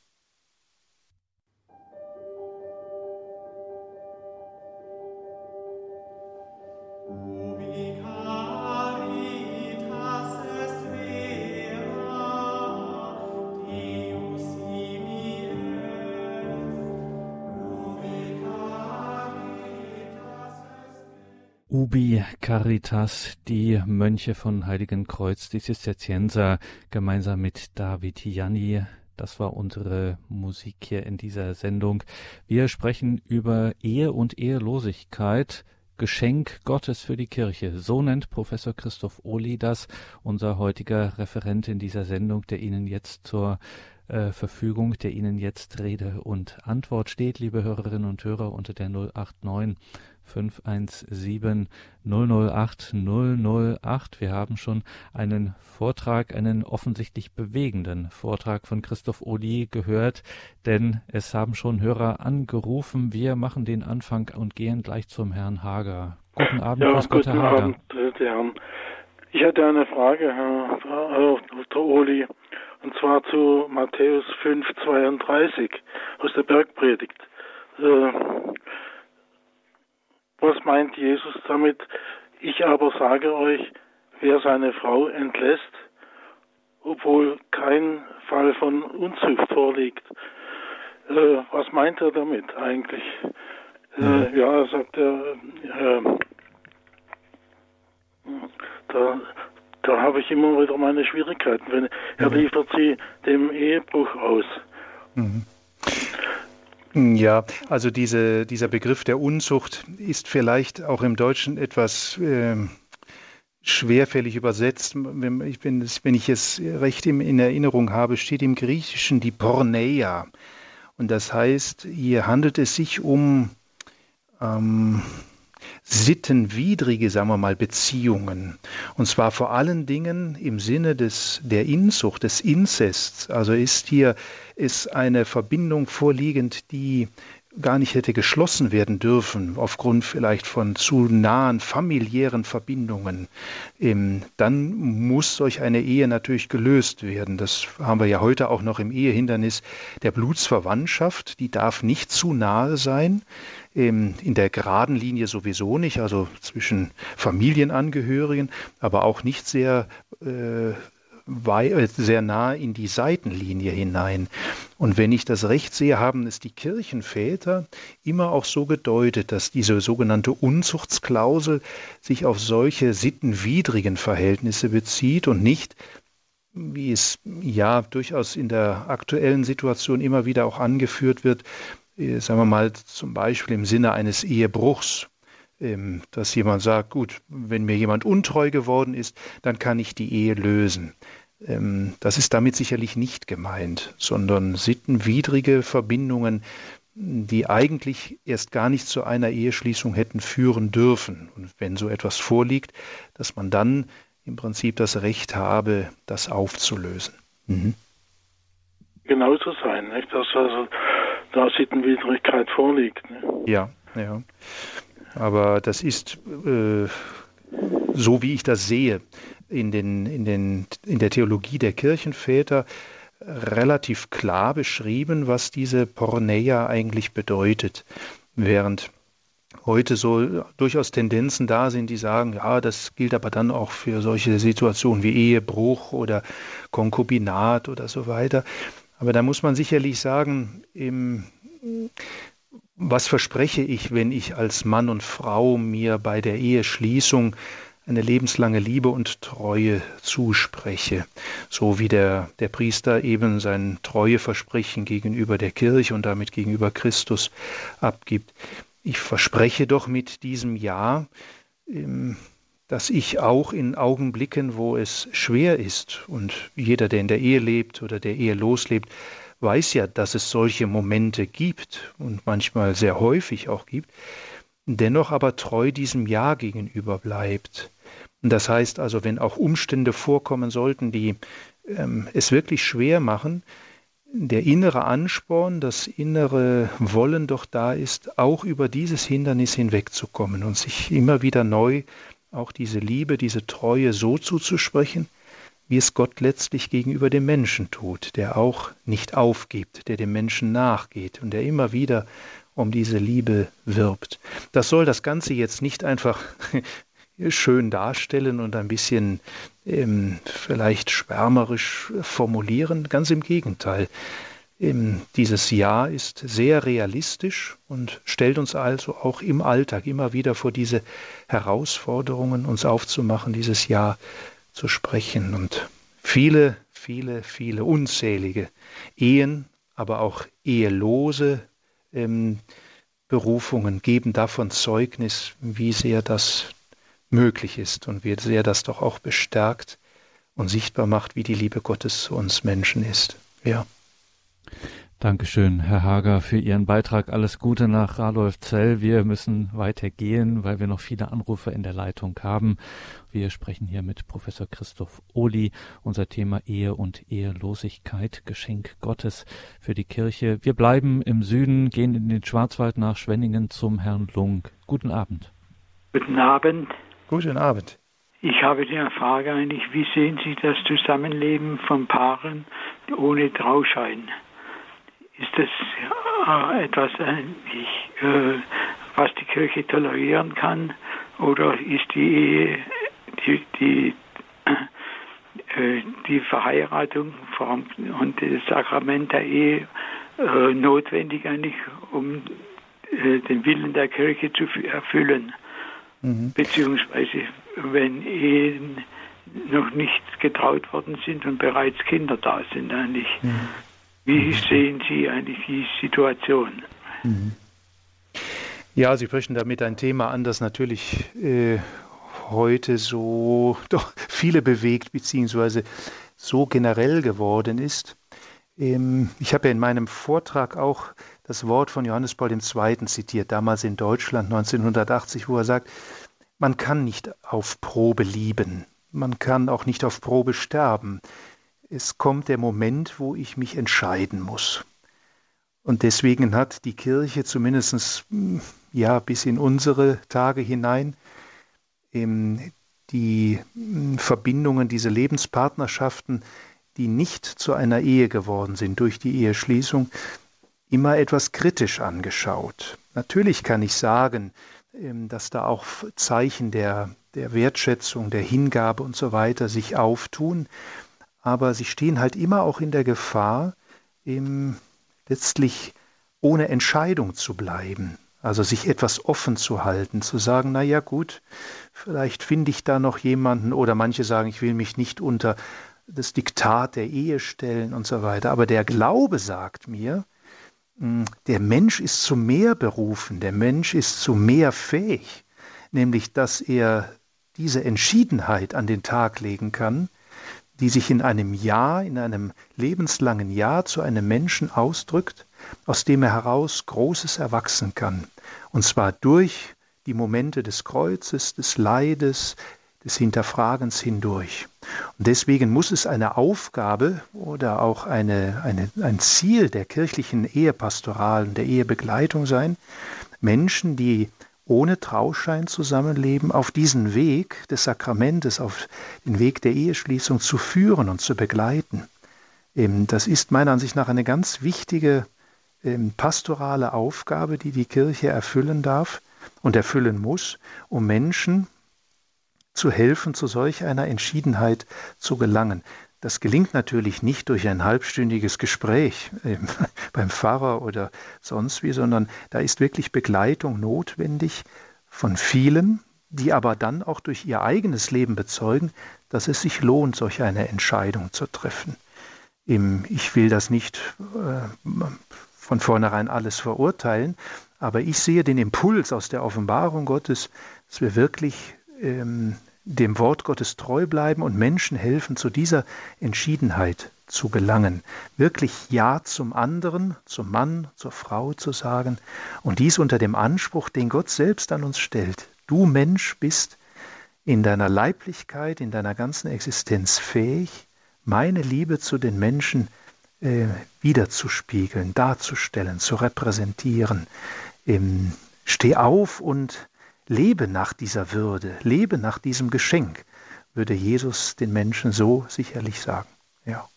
Ubi Caritas, die Mönche von Heiligen Kreuz, die Zisterzienser, gemeinsam mit David Janni. Das war unsere Musik hier in dieser Sendung. Wir sprechen über Ehe und Ehelosigkeit. Geschenk Gottes für die Kirche. So nennt Professor Christoph Ohli das, unser heutiger Referent in dieser Sendung, der Ihnen jetzt zur äh, Verfügung, der Ihnen jetzt Rede und Antwort steht, liebe Hörerinnen und Hörer, unter der 089 517 008 008. Wir haben schon einen Vortrag, einen offensichtlich bewegenden Vortrag von Christoph Odi gehört, denn es haben schon Hörer angerufen. Wir machen den Anfang und gehen gleich zum Herrn Hager.
Guten Abend, ja, Gott, Herr Hager. Abend, Herren. Ich hätte eine Frage, Herr, Herr Dr. Oli, und zwar zu Matthäus 5,32 aus der Bergpredigt. Äh, was meint Jesus damit? Ich aber sage euch, wer seine Frau entlässt, obwohl kein Fall von Unzucht vorliegt. Äh, was meint er damit eigentlich? Äh, ja, sagt er, äh, da, da habe ich immer wieder meine Schwierigkeiten. Wenn, er liefert sie dem Ehebruch aus. Mhm.
Ja, also diese, dieser Begriff der Unzucht ist vielleicht auch im Deutschen etwas äh, schwerfällig übersetzt. Wenn ich, bin, wenn ich es recht in Erinnerung habe, steht im Griechischen die Porneia. Und das heißt, hier handelt es sich um ähm, sittenwidrige, sagen wir mal, Beziehungen. Und zwar vor allen Dingen im Sinne des, der Inzucht, des Inzests. Also ist hier ist eine Verbindung vorliegend, die gar nicht hätte geschlossen werden dürfen, aufgrund vielleicht von zu nahen familiären Verbindungen, ähm, dann muss solch eine Ehe natürlich gelöst werden. Das haben wir ja heute auch noch im Ehehindernis der Blutsverwandtschaft. Die darf nicht zu nahe sein, in der geraden Linie sowieso nicht, also zwischen Familienangehörigen, aber auch nicht sehr äh, äh, sehr nah in die Seitenlinie hinein. Und wenn ich das recht sehe, haben es die Kirchenväter immer auch so gedeutet, dass diese sogenannte Unzuchtsklausel sich auf solche sittenwidrigen Verhältnisse bezieht und nicht wie es ja durchaus in der aktuellen Situation immer wieder auch angeführt wird, sagen wir mal zum Beispiel im Sinne eines Ehebruchs, ähm, dass jemand sagt, gut, wenn mir jemand untreu geworden ist, dann kann ich die Ehe lösen. Ähm, das ist damit sicherlich nicht gemeint, sondern sittenwidrige Verbindungen, die eigentlich erst gar nicht zu einer Eheschließung hätten führen dürfen. Und wenn so etwas vorliegt, dass man dann im Prinzip das Recht habe, das aufzulösen. Mhm.
Genau zu sein, nicht? dass also da Sittenwidrigkeit vorliegt.
Ne? Ja, ja. Aber das ist, äh, so wie ich das sehe, in, den, in, den, in der Theologie der Kirchenväter relativ klar beschrieben, was diese Porneia eigentlich bedeutet. Während heute so durchaus Tendenzen da sind, die sagen, ja, das gilt aber dann auch für solche Situationen wie Ehebruch oder Konkubinat oder so weiter. Aber da muss man sicherlich sagen, im, was verspreche ich, wenn ich als Mann und Frau mir bei der Eheschließung eine lebenslange Liebe und Treue zuspreche, so wie der, der Priester eben sein Treueversprechen gegenüber der Kirche und damit gegenüber Christus abgibt. Ich verspreche doch mit diesem Ja, dass ich auch in Augenblicken, wo es schwer ist, und jeder, der in der Ehe lebt oder der Ehe loslebt, weiß ja, dass es solche Momente gibt und manchmal sehr häufig auch gibt, dennoch aber treu diesem Ja gegenüber bleibt. Das heißt also, wenn auch Umstände vorkommen sollten, die ähm, es wirklich schwer machen, der innere Ansporn, das innere Wollen doch da ist, auch über dieses Hindernis hinwegzukommen und sich immer wieder neu auch diese Liebe, diese Treue so zuzusprechen, wie es Gott letztlich gegenüber dem Menschen tut, der auch nicht aufgibt, der dem Menschen nachgeht und der immer wieder um diese Liebe wirbt. Das soll das Ganze jetzt nicht einfach schön darstellen und ein bisschen ähm, vielleicht schwärmerisch formulieren, ganz im Gegenteil. Ähm, dieses Jahr ist sehr realistisch und stellt uns also auch im Alltag immer wieder vor diese Herausforderungen, uns aufzumachen, dieses Jahr zu sprechen. Und viele, viele, viele unzählige Ehen, aber auch ehelose ähm, Berufungen geben davon Zeugnis, wie sehr das möglich ist und wie sehr das doch auch bestärkt und sichtbar macht, wie die Liebe Gottes zu uns Menschen ist. Ja.
Dankeschön, Herr Hager, für Ihren Beitrag. Alles Gute nach Radolfzell. Wir müssen weitergehen, weil wir noch viele Anrufe in der Leitung haben. Wir sprechen hier mit Professor Christoph Ohli. Unser Thema Ehe und Ehelosigkeit, Geschenk Gottes für die Kirche. Wir bleiben im Süden, gehen in den Schwarzwald nach Schwenningen zum Herrn Lung. Guten Abend.
Guten Abend.
Guten Abend.
Ich habe eine Frage eigentlich. Wie sehen Sie das Zusammenleben von Paaren ohne Trauschein? Ist das äh, etwas, äh, was die Kirche tolerieren kann? Oder ist die Ehe, die, die, äh, die Verheiratung und das Sakrament der Ehe äh, notwendig eigentlich, um äh, den Willen der Kirche zu erfüllen? Mhm. Beziehungsweise, wenn Ehen noch nicht getraut worden sind und bereits Kinder da sind eigentlich. Mhm. Wie sehen Sie eigentlich die Situation? Mhm.
Ja, Sie sprechen damit ein Thema an, das natürlich äh, heute so doch viele bewegt, beziehungsweise so generell geworden ist. Ähm, ich habe ja in meinem Vortrag auch das Wort von Johannes Paul II. zitiert, damals in Deutschland 1980, wo er sagt, man kann nicht auf Probe lieben, man kann auch nicht auf Probe sterben es kommt der Moment, wo ich mich entscheiden muss. Und deswegen hat die Kirche zumindest hm, ja, bis in unsere Tage hinein ähm, die hm, Verbindungen, diese Lebenspartnerschaften, die nicht zu einer Ehe geworden sind durch die Eheschließung, immer etwas kritisch angeschaut. Natürlich kann ich sagen, ähm, dass da auch Zeichen der, der Wertschätzung, der Hingabe und so weiter sich auftun aber sie stehen halt immer auch in der Gefahr, eben letztlich ohne Entscheidung zu bleiben. Also sich etwas offen zu halten, zu sagen, na ja gut, vielleicht finde ich da noch jemanden oder manche sagen, ich will mich nicht unter das Diktat der Ehe stellen und so weiter. Aber der Glaube sagt mir, hm, der Mensch ist zu mehr berufen, der Mensch ist zu mehr fähig, nämlich dass er diese Entschiedenheit an den Tag legen kann, die sich in einem Jahr, in einem lebenslangen Jahr zu einem Menschen ausdrückt, aus dem er heraus Großes erwachsen kann. Und zwar durch die Momente des Kreuzes, des Leides, des Hinterfragens hindurch. Und deswegen muss es eine Aufgabe oder auch eine, eine, ein Ziel der kirchlichen Ehepastoralen, der Ehebegleitung sein, Menschen, die ohne Trauschein zusammenleben, auf diesen Weg des Sakramentes, auf den Weg der Eheschließung zu führen und zu begleiten. Ähm, das ist meiner Ansicht nach eine ganz wichtige ähm, pastorale Aufgabe, die die Kirche erfüllen darf und erfüllen muss, um Menschen zu helfen, zu solch einer Entschiedenheit zu gelangen. Das gelingt natürlich nicht durch ein halbstündiges Gespräch beim Pfarrer oder sonst wie, sondern da ist wirklich Begleitung notwendig von vielen, die aber dann auch durch ihr eigenes Leben bezeugen, dass es sich lohnt, solch eine Entscheidung zu treffen. Ich will das nicht äh, von vornherein alles verurteilen, aber ich sehe den Impuls aus der Offenbarung Gottes, dass wir wirklich ähm, dem Wort Gottes treu bleiben und Menschen helfen, zu dieser Entschiedenheit zu gelangen. Wirklich Ja zum anderen, zum Mann, zur Frau zu sagen und dies unter dem Anspruch, den Gott selbst an uns stellt. Du Mensch bist in deiner Leiblichkeit, in deiner ganzen Existenz fähig, meine Liebe zu den Menschen äh, wiederzuspiegeln, darzustellen, zu repräsentieren. Ähm, steh auf und Lebe nach dieser Würde, lebe nach diesem Geschenk, würde Jesus den Menschen so sicherlich sagen. Ja.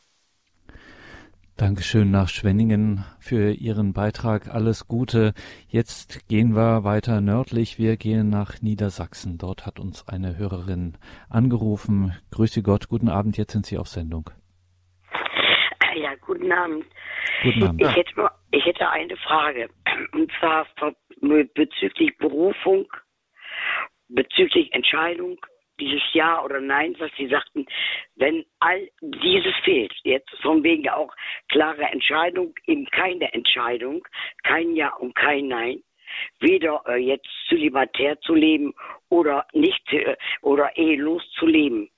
Dankeschön nach Schwenningen für Ihren Beitrag. Alles Gute. Jetzt gehen wir weiter nördlich. Wir gehen nach Niedersachsen. Dort hat uns eine Hörerin angerufen. Grüße Gott. Guten Abend. Jetzt sind Sie auf Sendung.
Ja, guten Abend.
Guten Abend.
Ich hätte, ich hätte eine Frage. Und zwar bezüglich Berufung, bezüglich Entscheidung dieses Ja oder Nein, was Sie sagten, wenn all dieses fehlt, jetzt von wegen auch klare Entscheidung, eben keine Entscheidung, kein Ja und kein Nein, weder äh, jetzt zölibatär zu leben oder nicht äh, oder ehelos zu leben.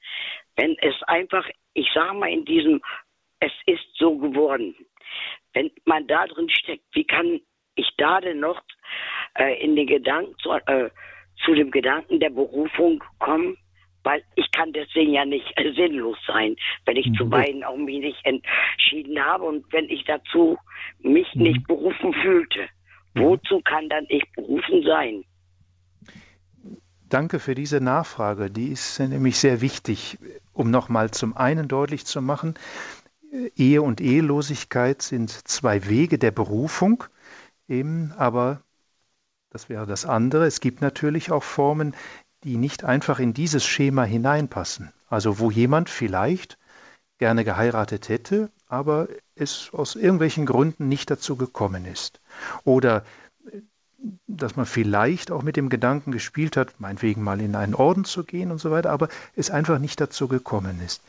Wenn es einfach, ich sage mal in diesem, es ist so geworden. Wenn man da drin steckt, wie kann ich da denn noch äh, in den Gedanken zu, äh, zu dem Gedanken der Berufung kommen? weil ich kann deswegen ja nicht äh, sinnlos sein, wenn ich mhm. zu beiden auch mich nicht entschieden habe und wenn ich dazu mich mhm. nicht berufen fühlte. Mhm. Wozu kann dann ich berufen sein?
Danke für diese Nachfrage. Die ist nämlich sehr wichtig, um nochmal zum einen deutlich zu machen, Ehe und Ehelosigkeit sind zwei Wege der Berufung, eben, aber das wäre das andere. Es gibt natürlich auch Formen, die nicht einfach in dieses Schema hineinpassen. Also wo jemand vielleicht gerne geheiratet hätte, aber es aus irgendwelchen Gründen nicht dazu gekommen ist. Oder dass man vielleicht auch mit dem Gedanken gespielt hat, meinetwegen mal in einen Orden zu gehen und so weiter, aber es einfach nicht dazu gekommen ist.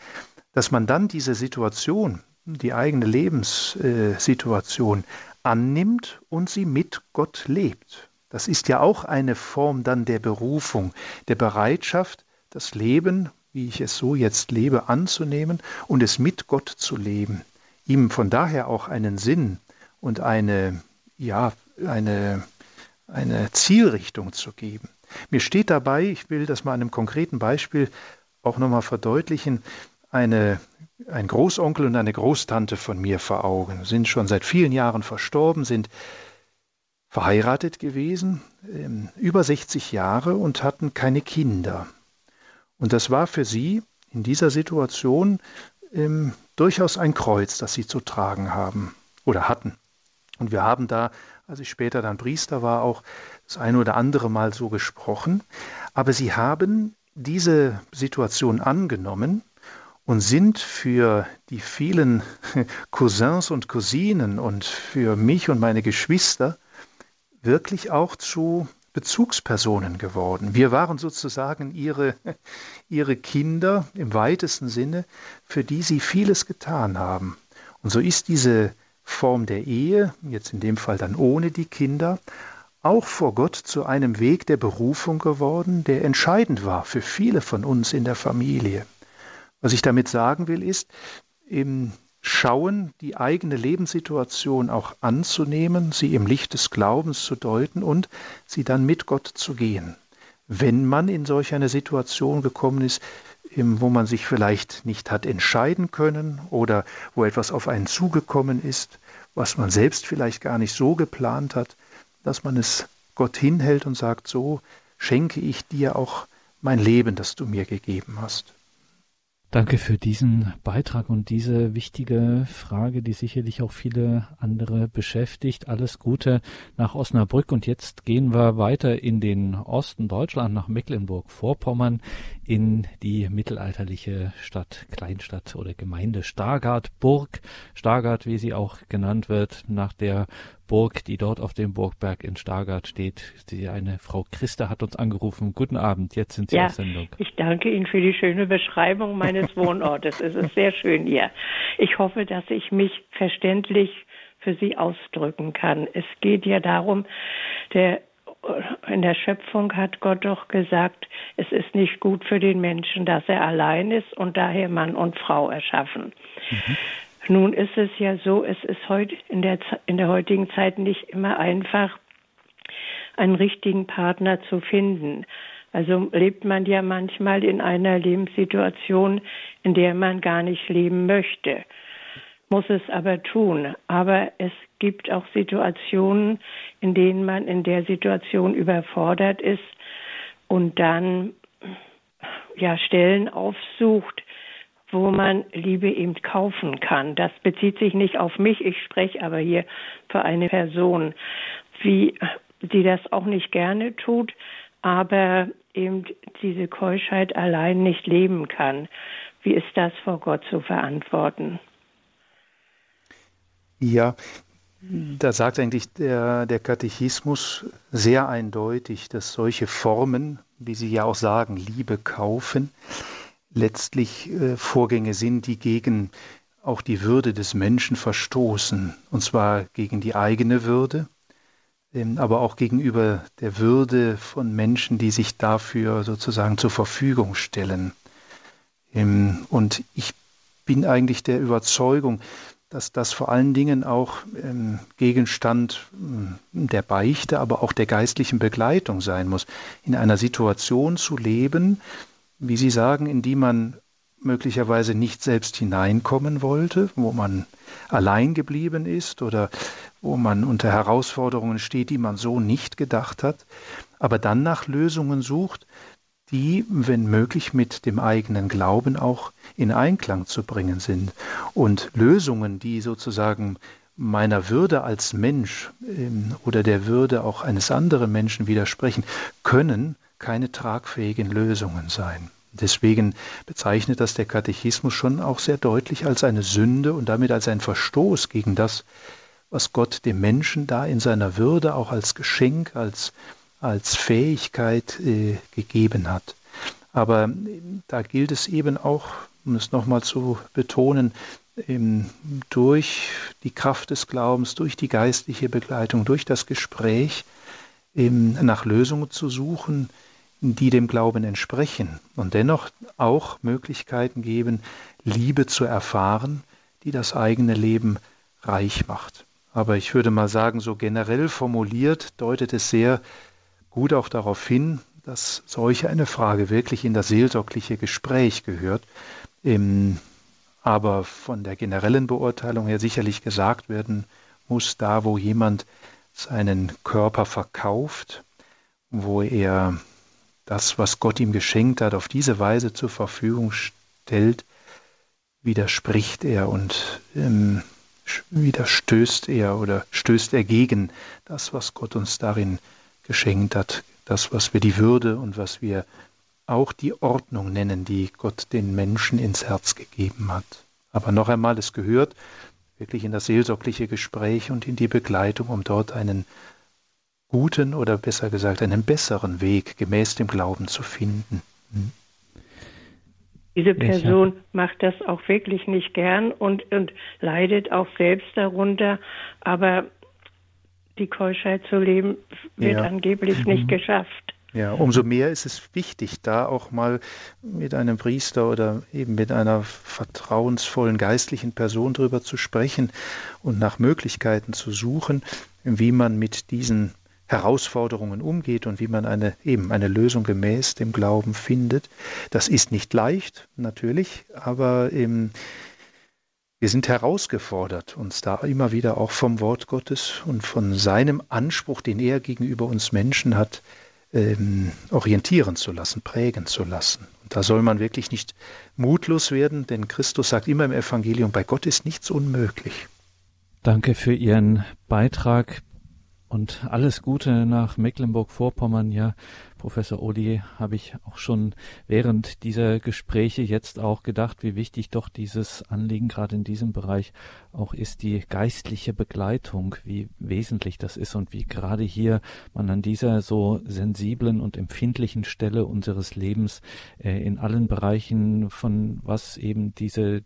Dass man dann diese Situation, die eigene Lebenssituation annimmt und sie mit Gott lebt. Das ist ja auch eine Form dann der Berufung, der Bereitschaft, das Leben, wie ich es so jetzt lebe, anzunehmen und es mit Gott zu leben. Ihm von daher auch einen Sinn und eine, ja, eine, eine Zielrichtung zu geben. Mir steht dabei, ich will das mal an einem konkreten Beispiel auch nochmal verdeutlichen, eine, ein Großonkel und eine Großtante von mir vor Augen, sind schon seit vielen Jahren verstorben, sind verheiratet gewesen, ähm, über 60 Jahre und hatten keine Kinder. Und das war für sie in dieser Situation ähm, durchaus ein Kreuz, das sie zu tragen haben oder hatten. Und wir haben da, als ich später dann Priester war, auch das eine oder andere Mal so gesprochen. Aber sie haben diese Situation angenommen und sind für die vielen Cousins und Cousinen und für mich und meine Geschwister wirklich auch zu Bezugspersonen geworden. Wir waren sozusagen ihre, ihre Kinder im weitesten Sinne, für die sie vieles getan haben. Und so ist diese Form der Ehe, jetzt in dem Fall dann ohne die Kinder, auch vor Gott zu einem Weg der Berufung geworden, der entscheidend war für viele von uns in der Familie. Was ich damit sagen will, ist, im schauen, die eigene Lebenssituation auch anzunehmen, sie im Licht des Glaubens zu deuten und sie dann mit Gott zu gehen. Wenn man in solch eine Situation gekommen ist, wo man sich vielleicht nicht hat entscheiden können oder wo etwas auf einen zugekommen ist, was man selbst vielleicht gar nicht so geplant hat, dass man es Gott hinhält und sagt, so schenke ich dir auch mein Leben, das du mir gegeben hast.
Danke für diesen Beitrag und diese wichtige Frage, die sicherlich auch viele andere beschäftigt. Alles Gute nach Osnabrück und jetzt gehen wir weiter in den Osten Deutschland, nach Mecklenburg-Vorpommern, in die mittelalterliche Stadt, Kleinstadt oder Gemeinde Stargard, Burg Stargard, wie sie auch genannt wird, nach der Burg, die dort auf dem Burgberg in Stargard steht. Die eine Frau Christa hat uns angerufen. Guten Abend, jetzt sind Sie ja, auf Sendung.
Ich danke Ihnen für die schöne Beschreibung meines Wohnortes. es ist sehr schön hier. Ich hoffe, dass ich mich verständlich für Sie ausdrücken kann. Es geht ja darum, der in der Schöpfung hat Gott doch gesagt, es ist nicht gut für den Menschen, dass er allein ist und daher Mann und Frau erschaffen. Mhm. Nun ist es ja so, es ist heute in der, in der heutigen Zeit nicht immer einfach, einen richtigen Partner zu finden. Also lebt man ja manchmal in einer Lebenssituation, in der man gar nicht leben möchte, muss es aber tun. Aber es gibt auch Situationen, in denen man in der Situation überfordert ist und dann ja, Stellen aufsucht, wo man Liebe eben kaufen kann. Das bezieht sich nicht auf mich, ich spreche aber hier für eine Person, wie die das auch nicht gerne tut, aber eben diese Keuschheit allein nicht leben kann. Wie ist das vor Gott zu verantworten?
Ja, da sagt eigentlich der, der Katechismus sehr eindeutig, dass solche Formen, wie Sie ja auch sagen, Liebe kaufen, letztlich äh, Vorgänge sind, die gegen auch die Würde des Menschen verstoßen, und zwar gegen die eigene Würde, ähm, aber auch gegenüber der Würde von Menschen, die sich dafür sozusagen zur Verfügung stellen. Ähm, und ich bin eigentlich der Überzeugung, dass das vor allen Dingen auch ähm, Gegenstand der Beichte, aber auch der geistlichen Begleitung sein muss, in einer Situation zu leben, wie Sie sagen, in die man möglicherweise nicht selbst hineinkommen wollte, wo man allein geblieben ist oder wo man unter Herausforderungen steht, die man so nicht gedacht hat, aber dann nach Lösungen sucht, die, wenn möglich, mit dem eigenen Glauben auch in Einklang zu bringen sind. Und Lösungen, die sozusagen meiner Würde als Mensch ähm, oder der Würde auch eines anderen Menschen widersprechen, können keine tragfähigen Lösungen sein. Deswegen bezeichnet das der Katechismus schon auch sehr deutlich als eine Sünde und damit als ein Verstoß gegen das, was Gott dem Menschen da in seiner Würde auch als Geschenk, als, als Fähigkeit äh, gegeben hat. Aber äh, da gilt es eben auch, um es nochmal zu betonen, durch die Kraft des Glaubens, durch die geistliche Begleitung, durch das Gespräch nach Lösungen zu suchen, die dem Glauben entsprechen und dennoch auch Möglichkeiten geben, Liebe zu erfahren, die das eigene Leben reich macht. Aber ich würde mal sagen, so generell formuliert deutet es sehr gut auch darauf hin, dass solche eine Frage wirklich in das seelsorgliche Gespräch gehört. aber von der generellen Beurteilung her sicherlich gesagt werden muss, da wo jemand seinen Körper verkauft, wo er das, was Gott ihm geschenkt hat, auf diese Weise zur Verfügung stellt, widerspricht er und ähm, widerstößt er oder stößt er gegen das, was Gott uns darin geschenkt hat, das, was wir die Würde und was wir auch die Ordnung nennen, die Gott den Menschen ins Herz gegeben hat. Aber noch einmal, es gehört wirklich in das seelsorgliche Gespräch und in die Begleitung, um dort einen guten oder besser gesagt einen besseren Weg gemäß dem Glauben zu finden. Hm.
Diese Person macht das auch wirklich nicht gern und, und leidet auch selbst darunter, aber die Keuschheit zu leben wird ja. angeblich mhm. nicht geschafft.
Ja, umso mehr ist es wichtig, da auch mal mit einem Priester oder eben mit einer vertrauensvollen geistlichen Person drüber zu sprechen und nach Möglichkeiten zu suchen, wie man mit diesen Herausforderungen umgeht und wie man eine eben eine Lösung gemäß dem Glauben findet. Das ist nicht leicht, natürlich, aber eben, wir sind herausgefordert, uns da immer wieder auch vom Wort Gottes und von seinem Anspruch, den er gegenüber uns Menschen hat, ähm, orientieren zu lassen, prägen zu lassen. Und da soll man wirklich nicht mutlos werden, denn Christus sagt immer im Evangelium, bei Gott ist nichts unmöglich.
Danke für Ihren Beitrag und alles Gute nach Mecklenburg-Vorpommern. Ja, Professor Odi, habe ich auch schon während dieser Gespräche jetzt auch gedacht, wie wichtig doch dieses Anliegen gerade in diesem Bereich auch ist, die geistliche Begleitung, wie wesentlich das ist und wie gerade hier man an dieser so sensiblen und empfindlichen Stelle unseres Lebens äh, in allen Bereichen von was eben diese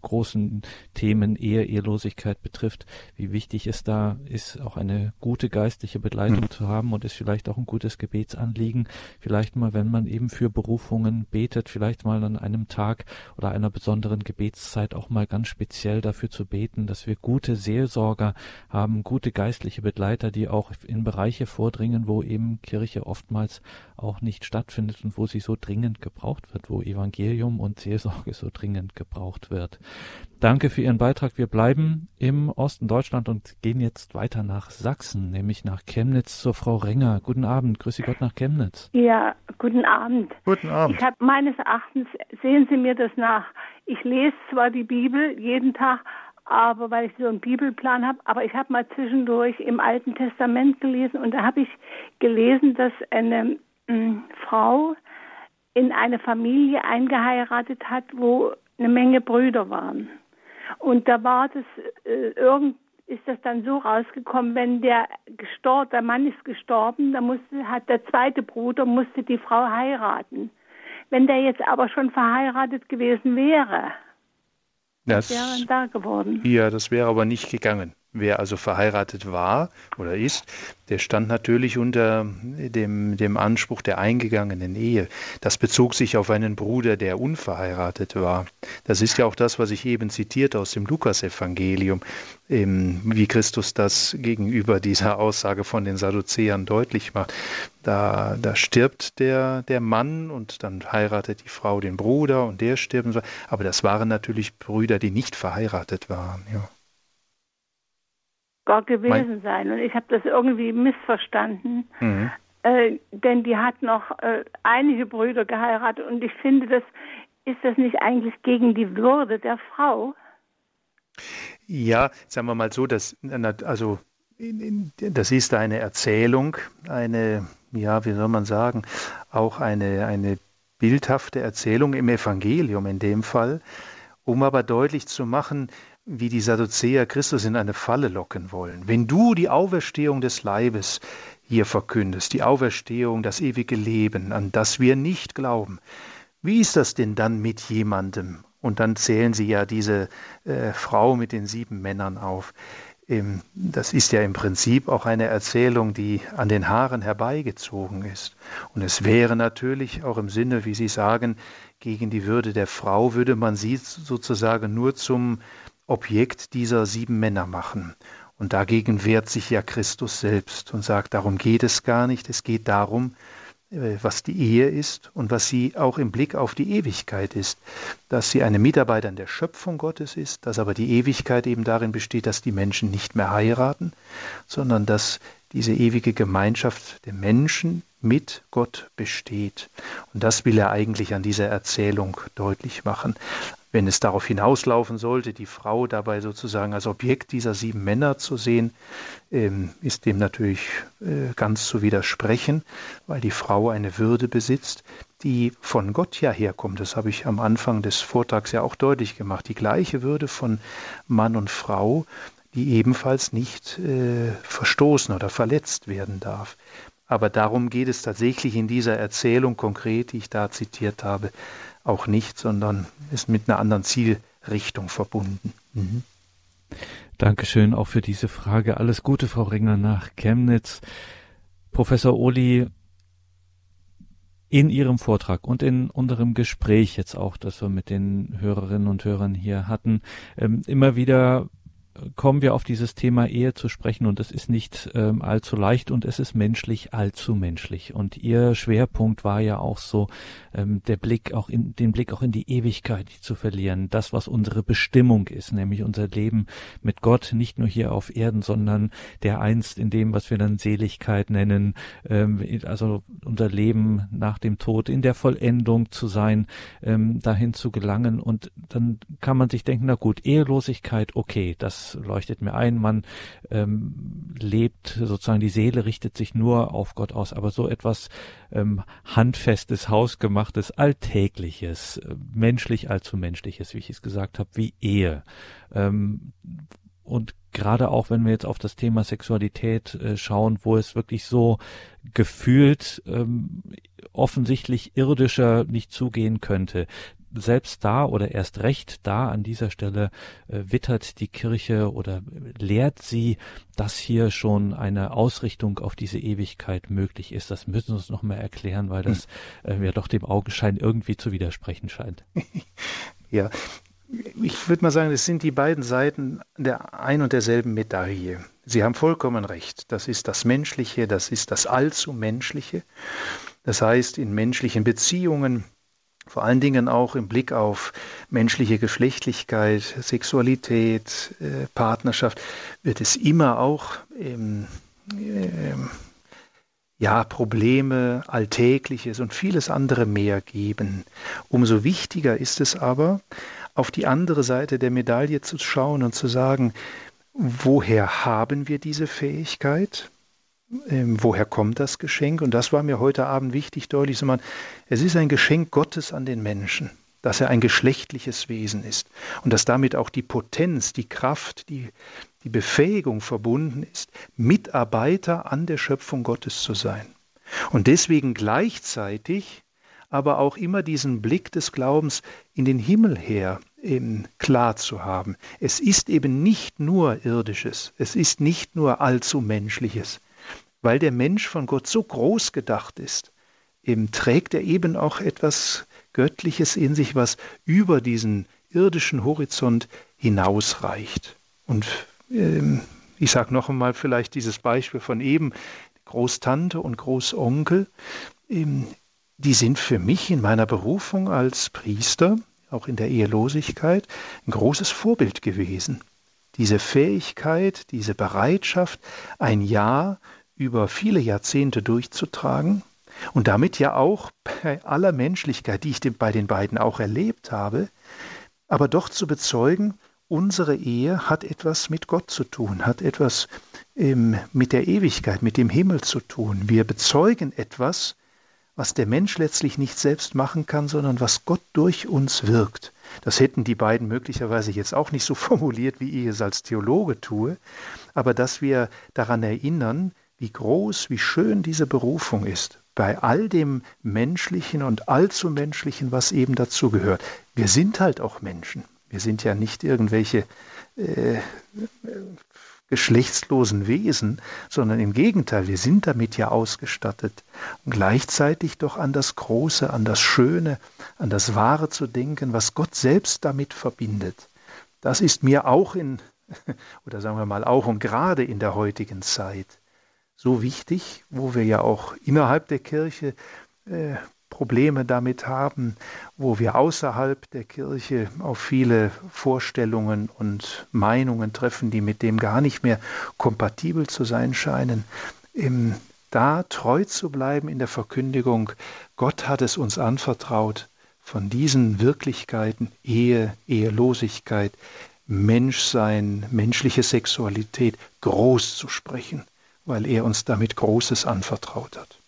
großen Themen Ehe, Ehelosigkeit betrifft, wie wichtig es da ist, auch eine gute geistliche Begleitung mhm. zu haben und ist vielleicht auch ein gutes Gebetsanliegen liegen. Vielleicht mal, wenn man eben für Berufungen betet, vielleicht mal an einem Tag oder einer besonderen Gebetszeit auch mal ganz speziell dafür zu beten, dass wir gute Seelsorger haben, gute geistliche Begleiter, die auch in Bereiche vordringen, wo eben Kirche oftmals auch nicht stattfindet und wo sie so dringend gebraucht wird, wo Evangelium und Seelsorge so dringend gebraucht wird. Danke für Ihren Beitrag. Wir bleiben im Osten Deutschland und gehen jetzt weiter nach Sachsen, nämlich nach Chemnitz zur Frau Renger. Guten Abend, grüße Gott nach Chemnitz.
Ja, guten Abend.
Guten Abend.
Ich habe meines Erachtens, sehen Sie mir das nach, ich lese zwar die Bibel jeden Tag, aber weil ich so einen Bibelplan habe, aber ich habe mal zwischendurch im Alten Testament gelesen und da habe ich gelesen, dass eine äh, Frau in eine Familie eingeheiratet hat, wo eine Menge Brüder waren. Und da war das, äh, irgend, ist das dann so rausgekommen, wenn der gestorben, der Mann ist gestorben, dann musste, hat der zweite Bruder, musste die Frau heiraten. Wenn der jetzt aber schon verheiratet gewesen wäre,
das
wäre da geworden.
Ja, das wäre aber nicht gegangen. Wer also verheiratet war oder ist, der stand natürlich unter dem, dem Anspruch der eingegangenen Ehe. Das bezog sich auf einen Bruder, der unverheiratet war. Das ist ja auch das, was ich eben zitierte aus dem Lukasevangelium, wie Christus das gegenüber dieser Aussage von den Sadduzäern deutlich macht. Da, da stirbt der, der Mann und dann heiratet die Frau den Bruder und der stirbt. Aber das waren natürlich Brüder, die nicht verheiratet waren. Ja
gar gewesen mein sein. Und ich habe das irgendwie missverstanden. Mhm. Äh, denn die hat noch äh, einige Brüder geheiratet und ich finde, das ist das nicht eigentlich gegen die Würde der Frau?
Ja, sagen wir mal so, dass also das ist eine Erzählung, eine, ja, wie soll man sagen, auch eine, eine bildhafte Erzählung im Evangelium in dem Fall, um aber deutlich zu machen, wie die Sadduzäer Christus in eine Falle locken wollen. Wenn du die Auferstehung des Leibes hier verkündest, die Auferstehung, das ewige Leben, an das wir nicht glauben, wie ist das denn dann mit jemandem? Und dann zählen sie ja diese äh, Frau mit den sieben Männern auf. Ähm, das ist ja im Prinzip auch eine Erzählung, die an den Haaren herbeigezogen ist. Und es wäre natürlich auch im Sinne, wie Sie sagen, gegen die Würde der Frau, würde man sie sozusagen nur zum Objekt dieser sieben Männer machen. Und dagegen wehrt sich ja Christus selbst und sagt, darum geht es gar nicht, es geht darum, äh, was die Ehe ist und was sie auch im Blick auf die Ewigkeit ist, dass sie eine Mitarbeiterin der Schöpfung Gottes ist, dass aber die Ewigkeit eben darin besteht, dass die Menschen nicht mehr heiraten, sondern dass diese ewige Gemeinschaft der Menschen mit Gott besteht. Und das will er eigentlich an dieser Erzählung deutlich machen. Wenn es darauf hinauslaufen sollte, die Frau dabei sozusagen als Objekt dieser sieben Männer zu sehen, ähm, ist dem natürlich äh, ganz zu widersprechen, weil die Frau eine Würde besitzt, die von Gott ja herkommt. Das habe ich am Anfang des Vortrags ja auch deutlich gemacht. Die gleiche Würde von Mann und Frau, die ebenfalls nicht äh, verstoßen oder verletzt werden darf. Aber darum geht es tatsächlich in dieser Erzählung konkret, die ich da zitiert habe, auch nicht, sondern ist mit einer anderen Zielrichtung verbunden. Mhm.
Dankeschön auch für diese Frage. Alles Gute, Frau Ringer, nach Chemnitz. Professor Oli, in Ihrem Vortrag und in unserem Gespräch jetzt auch, das wir mit den Hörerinnen und Hörern hier hatten, ähm, immer wieder kommen wir auf dieses Thema Ehe zu sprechen und es ist nicht ähm, allzu leicht und es ist menschlich allzu menschlich. Und ihr Schwerpunkt war ja auch so, ähm, der Blick auch in, den Blick auch in die Ewigkeit zu verlieren. Das, was unsere Bestimmung ist, nämlich unser Leben mit Gott, nicht nur hier auf Erden, sondern der einst in dem, was wir dann Seligkeit nennen, ähm, also unser Leben nach dem Tod in der Vollendung zu sein, ähm, dahin zu gelangen. Und dann kann man sich denken, na gut, Ehelosigkeit, okay, das leuchtet mir ein. Man ähm, lebt sozusagen, die Seele richtet sich nur auf Gott aus, aber so etwas ähm, handfestes, hausgemachtes, alltägliches, äh, menschlich allzu menschliches, wie ich es gesagt habe, wie Ehe. Ähm, und gerade auch wenn wir jetzt auf das Thema Sexualität äh, schauen, wo es wirklich so gefühlt ähm, offensichtlich irdischer nicht zugehen könnte, selbst da oder erst recht da an dieser Stelle äh, wittert die Kirche oder lehrt sie, dass hier schon eine Ausrichtung auf diese Ewigkeit möglich ist. Das müssen wir uns noch mal erklären, weil das äh, ja doch dem Augenschein irgendwie zu widersprechen scheint.
Ja, ich würde mal sagen, es sind die beiden Seiten der ein und derselben Medaille. Sie haben vollkommen recht. Das ist das Menschliche, das ist das Allzu Menschliche. Das heißt, in menschlichen Beziehungen vor allen Dingen auch im Blick auf menschliche Geschlechtlichkeit, Sexualität, äh, Partnerschaft, wird es immer auch ähm, ähm, ja, Probleme, Alltägliches und vieles andere mehr geben. Umso wichtiger ist es aber, auf die andere Seite der Medaille zu schauen und zu sagen, woher haben wir diese Fähigkeit? Ähm, woher kommt das Geschenk? Und das war mir heute Abend wichtig, deutlich zu machen. Es ist ein Geschenk Gottes an den Menschen, dass er ein geschlechtliches Wesen ist und dass damit auch die Potenz, die Kraft, die, die Befähigung verbunden ist, Mitarbeiter an der Schöpfung Gottes zu sein. Und deswegen gleichzeitig aber auch immer diesen Blick des Glaubens in den Himmel her eben klar zu haben. Es ist eben nicht nur irdisches, es ist nicht nur allzu menschliches, weil der Mensch von Gott so groß gedacht ist, eben trägt er eben auch etwas Göttliches in sich, was über diesen irdischen Horizont hinausreicht. Und ähm, ich sage noch einmal vielleicht dieses Beispiel von eben, Großtante und Großonkel, ähm, die sind für mich in meiner Berufung als Priester, auch in der Ehelosigkeit, ein großes Vorbild gewesen. Diese Fähigkeit, diese Bereitschaft, ein Ja über viele Jahrzehnte durchzutragen und damit ja auch bei aller Menschlichkeit, die ich bei den beiden auch erlebt habe, aber doch zu bezeugen, unsere Ehe hat etwas mit Gott zu tun, hat etwas ähm, mit der Ewigkeit, mit dem Himmel zu tun. Wir bezeugen etwas, was der Mensch letztlich nicht selbst machen kann, sondern was Gott durch uns wirkt. Das hätten die beiden möglicherweise jetzt auch nicht so formuliert, wie ich es als Theologe tue, aber dass wir daran erinnern, wie groß, wie schön diese Berufung ist, bei all dem Menschlichen und allzu Menschlichen, was eben dazu gehört. Wir sind halt auch Menschen. Wir sind ja nicht irgendwelche äh, geschlechtslosen Wesen, sondern im Gegenteil, wir sind damit ja ausgestattet, und gleichzeitig doch an das Große, an das Schöne, an das Wahre zu denken, was Gott selbst damit verbindet. Das ist mir auch in, oder sagen wir mal auch und gerade in der heutigen Zeit so wichtig, wo wir ja auch innerhalb der Kirche äh, Probleme damit haben, wo wir außerhalb der Kirche auf viele Vorstellungen und Meinungen treffen, die mit dem gar nicht mehr kompatibel zu sein scheinen, im, da treu zu bleiben in der Verkündigung, Gott hat es uns anvertraut, von diesen Wirklichkeiten, Ehe, Ehelosigkeit, Menschsein, menschliche Sexualität groß zu sprechen, weil er uns damit Großes anvertraut hat.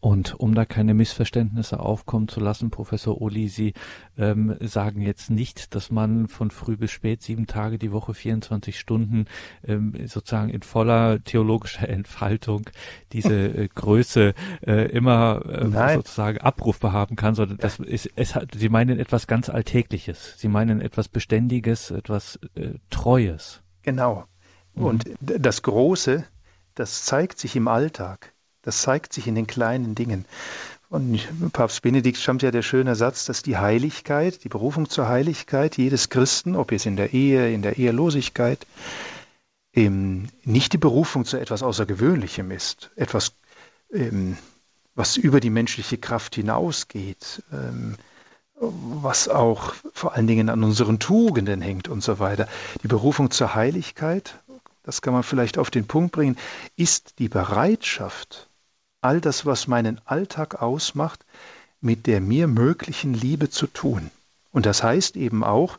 Und um da keine Missverständnisse aufkommen zu lassen, Professor Uli, Sie ähm, sagen jetzt nicht, dass man von früh bis spät, sieben Tage die Woche, 24 Stunden, ähm, sozusagen in voller theologischer Entfaltung diese äh, Größe äh, immer äh, sozusagen abrufbar haben kann, sondern das ist, es hat, Sie meinen etwas ganz Alltägliches. Sie meinen etwas Beständiges, etwas äh, Treues.
Genau. Und mhm. das Große, das zeigt sich im Alltag. Das zeigt sich in den kleinen Dingen. Und Papst Benedikt stammt ja der schöne Satz, dass die Heiligkeit, die Berufung zur Heiligkeit jedes Christen, ob jetzt in der Ehe, in der Ehelosigkeit, ähm, nicht die Berufung zu etwas Außergewöhnlichem ist, etwas, ähm, was über die menschliche Kraft hinausgeht, ähm, was auch vor allen Dingen an unseren Tugenden hängt und so weiter. Die Berufung zur Heiligkeit, das kann man vielleicht auf den Punkt bringen, ist die Bereitschaft, all das, was meinen Alltag ausmacht, mit der mir möglichen Liebe zu tun. Und das heißt eben auch,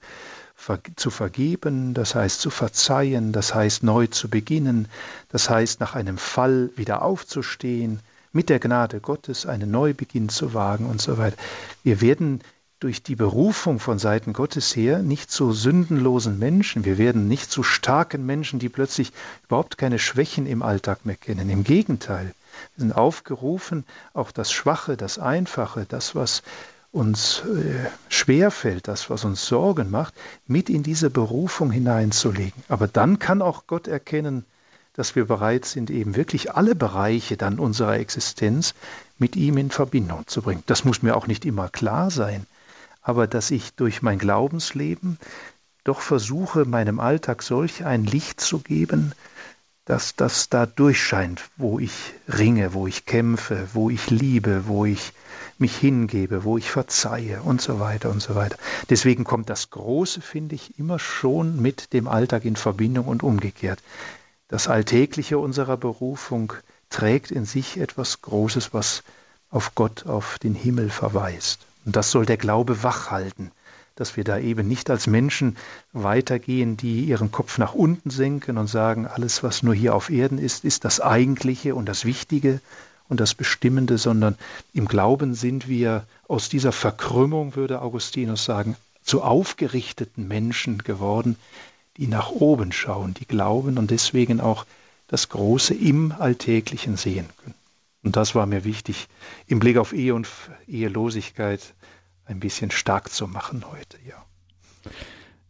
zu vergeben, das heißt zu verzeihen, das heißt neu zu beginnen, das heißt nach einem Fall wieder aufzustehen, mit der Gnade Gottes einen Neubeginn zu wagen und so weiter. Wir werden durch die Berufung von Seiten Gottes her nicht zu sündenlosen Menschen, wir werden nicht zu starken Menschen, die plötzlich überhaupt keine Schwächen im Alltag mehr kennen. Im Gegenteil, wir sind aufgerufen, auch das Schwache, das Einfache, das, was uns äh, schwerfällt, das, was uns Sorgen macht, mit in diese Berufung hineinzulegen. Aber dann kann auch Gott erkennen, dass wir bereit sind, eben wirklich alle Bereiche dann unserer Existenz mit ihm in Verbindung zu bringen. Das muss mir auch nicht immer klar sein, aber dass ich durch mein Glaubensleben doch versuche, meinem Alltag solch ein Licht zu geben, dass das da durchscheint, wo ich ringe, wo ich kämpfe, wo ich liebe, wo ich mich hingebe, wo ich verzeihe und so weiter und so weiter. Deswegen kommt das Große, finde ich, immer schon mit dem Alltag in Verbindung und umgekehrt. Das Alltägliche unserer Berufung trägt in sich etwas Großes, was auf Gott, auf den Himmel verweist. Und das soll der Glaube wachhalten, dass wir da eben nicht als Menschen weitergehen, die ihren Kopf nach unten senken und sagen, alles, was nur hier auf Erden ist, ist das Eigentliche und das Wichtige und das Bestimmende, sondern im Glauben sind wir aus dieser Verkrümmung, würde Augustinus sagen, zu aufgerichteten Menschen geworden, die nach oben schauen, die glauben und deswegen auch das Große im Alltäglichen sehen können. Und das war mir wichtig, im Blick auf Ehe und Ehelosigkeit ein bisschen stark zu machen heute, ja.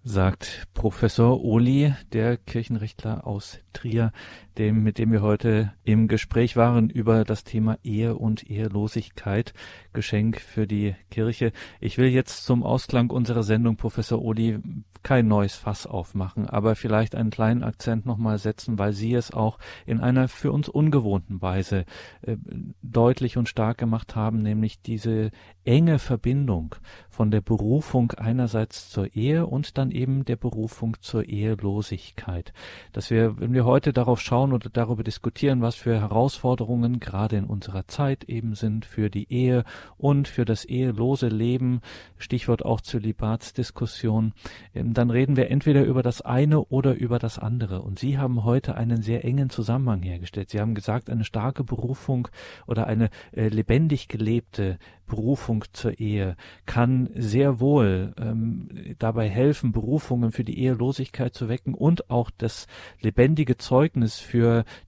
Sagt Professor Oli, der Kirchenrechtler aus Trier, dem, mit dem wir heute im Gespräch waren über das Thema Ehe und Ehelosigkeit, Geschenk für die Kirche. Ich will jetzt zum Ausklang unserer Sendung, Professor Oli, kein neues Fass aufmachen, aber vielleicht einen kleinen Akzent nochmal setzen, weil Sie es auch in einer für uns ungewohnten Weise äh, deutlich und stark gemacht haben, nämlich diese enge Verbindung von der Berufung einerseits zur Ehe und dann eben der Berufung zur Ehelosigkeit. Dass wir, wenn wir heute darauf schauen oder darüber diskutieren, was für Herausforderungen gerade in unserer Zeit eben sind für die Ehe und für das ehelose Leben, Stichwort auch Zölibatsdiskussion, ähm, dann reden wir entweder über das eine oder über das andere. Und Sie haben heute einen sehr engen Zusammenhang hergestellt. Sie haben gesagt, eine starke Berufung oder eine äh, lebendig gelebte Berufung zur Ehe kann sehr wohl ähm, dabei helfen, Berufungen für die Ehelosigkeit zu wecken und auch das lebendige Zeugnis für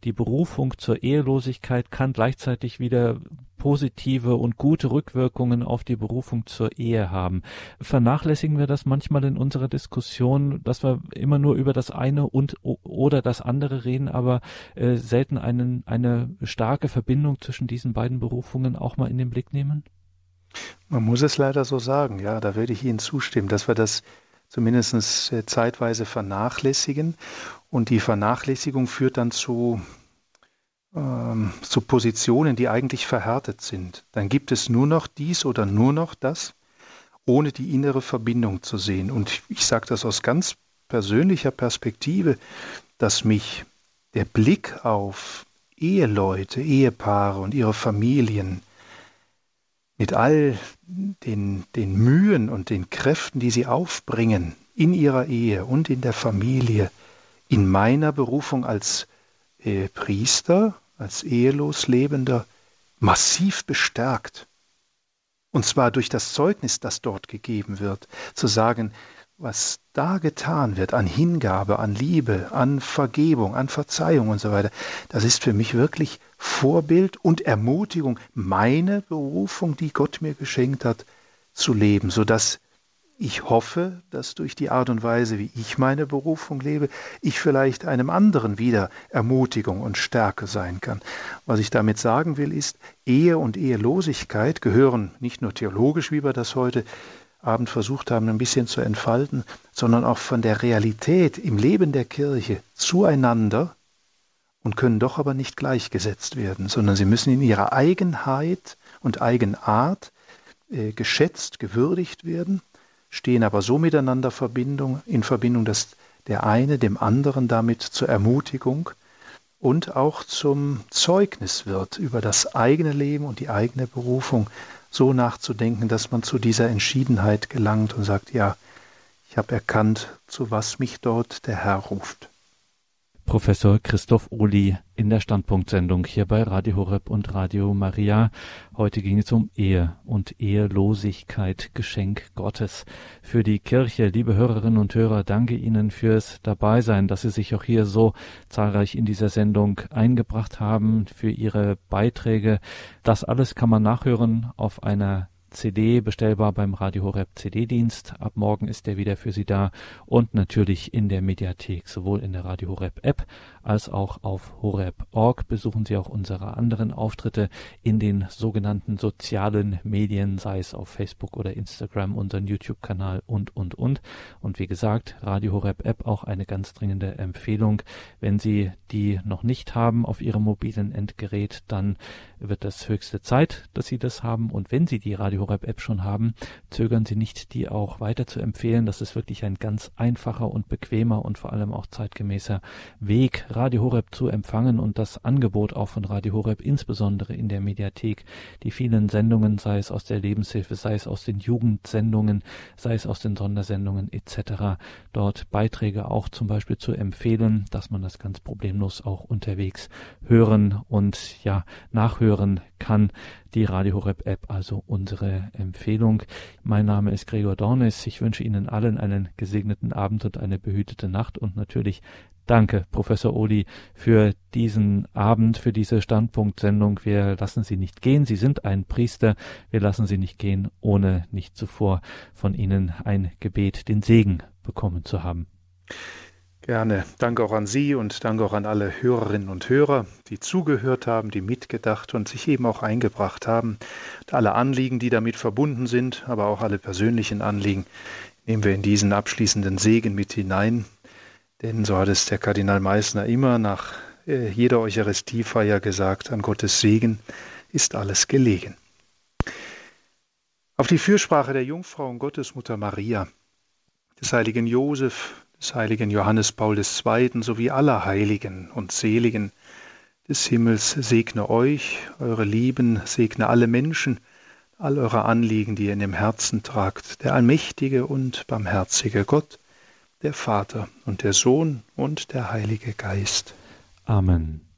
die Berufung zur Ehelosigkeit kann gleichzeitig wieder positive und gute Rückwirkungen auf die Berufung zur Ehe haben. Vernachlässigen wir das manchmal in unserer Diskussion, dass wir immer nur über das eine und oder das andere reden, aber äh, selten einen, eine starke Verbindung zwischen diesen beiden Berufungen auch mal in den Blick nehmen?
Man muss es leider so sagen, ja, da würde ich Ihnen zustimmen, dass wir das zumindest äh, zeitweise vernachlässigen. Und die Vernachlässigung führt dann zu, ähm, zu Positionen, die eigentlich verhärtet sind. Dann gibt es nur noch dies oder nur noch das, ohne die innere Verbindung zu sehen. Und ich sage das aus ganz persönlicher Perspektive, dass mich der Blick auf Eheleute, Ehepaare und ihre Familien mit all den, den Mühen und den Kräften, die sie aufbringen in ihrer Ehe und in der Familie, in meiner Berufung als äh, Priester, als ehelos Lebender, massiv bestärkt. Und zwar durch das Zeugnis, das dort gegeben wird, zu sagen, was da getan wird an Hingabe, an Liebe, an Vergebung, an Verzeihung und so weiter, das ist für mich wirklich Vorbild und Ermutigung, meine Berufung, die Gott mir geschenkt hat, zu leben, sodass ich hoffe, dass durch die Art und Weise, wie ich meine Berufung lebe, ich vielleicht einem anderen wieder Ermutigung und Stärke sein kann. Was ich damit sagen will, ist, Ehe und Ehelosigkeit gehören nicht nur theologisch, wie wir das heute Abend versucht haben, ein bisschen zu entfalten, sondern auch von der Realität im Leben der Kirche zueinander und können doch aber nicht gleichgesetzt werden, sondern sie müssen in ihrer Eigenheit und Eigenart äh, geschätzt, gewürdigt werden, stehen aber so miteinander Verbindung, in Verbindung, dass der eine dem anderen damit zur Ermutigung und auch zum Zeugnis wird über das eigene Leben und die eigene Berufung, so nachzudenken, dass man zu dieser Entschiedenheit gelangt und sagt, ja, ich habe erkannt, zu was mich dort der Herr ruft.
Professor Christoph Ohli in der Standpunktsendung hier bei Radio Horeb und Radio Maria. Heute ging es um Ehe und Ehelosigkeit, Geschenk Gottes für die Kirche. Liebe Hörerinnen und Hörer, danke Ihnen fürs Dabeisein, dass Sie sich auch hier so zahlreich in dieser Sendung eingebracht haben, für Ihre Beiträge. Das alles kann man nachhören auf einer CD bestellbar beim Radio Horeb CD-Dienst. Ab morgen ist er wieder für Sie da und natürlich in der Mediathek, sowohl in der Radio Horeb App als auch auf horeb.org. Besuchen Sie auch unsere anderen Auftritte in den sogenannten sozialen Medien, sei es auf Facebook oder Instagram, unseren YouTube-Kanal und, und, und. Und wie gesagt, Radio Horeb App auch eine ganz dringende Empfehlung. Wenn Sie die noch nicht haben auf Ihrem mobilen Endgerät, dann wird es höchste Zeit, dass Sie das haben. Und wenn Sie die Radio Horeb App schon haben, zögern Sie nicht, die auch weiter zu empfehlen. Das ist wirklich ein ganz einfacher und bequemer und vor allem auch zeitgemäßer Weg, Radio Horeb zu empfangen und das Angebot auch von Radio Horeb, insbesondere in der Mediathek, die vielen Sendungen, sei es aus der Lebenshilfe, sei es aus den Jugendsendungen, sei es aus den Sondersendungen etc., dort Beiträge auch zum Beispiel zu empfehlen, dass man das ganz problemlos auch unterwegs hören und ja nachhören kann. Die Radio Horeb App, also unsere Empfehlung. Mein Name ist Gregor Dornis. Ich wünsche Ihnen allen einen gesegneten Abend und eine behütete Nacht und natürlich Danke, Professor Odi, für diesen Abend, für diese Standpunktsendung. Wir lassen Sie nicht gehen. Sie sind ein Priester. Wir lassen Sie nicht gehen, ohne nicht zuvor von Ihnen ein Gebet, den Segen bekommen zu haben.
Gerne. Danke auch an Sie und danke auch an alle Hörerinnen und Hörer, die zugehört haben, die mitgedacht und sich eben auch eingebracht haben. Und alle Anliegen, die damit verbunden sind, aber auch alle persönlichen Anliegen, nehmen wir in diesen abschließenden Segen mit hinein. Denn so hat es der Kardinal Meissner immer nach äh, jeder Eucharistiefeier gesagt, an Gottes Segen ist alles gelegen. Auf die Fürsprache der Jungfrau und Gottesmutter Maria, des heiligen Josef, des heiligen Johannes Paul II. sowie aller Heiligen und Seligen des Himmels segne euch, eure Lieben, segne alle Menschen, all eure Anliegen, die ihr in dem Herzen tragt, der allmächtige und barmherzige Gott, der Vater und der Sohn und der Heilige Geist.
Amen.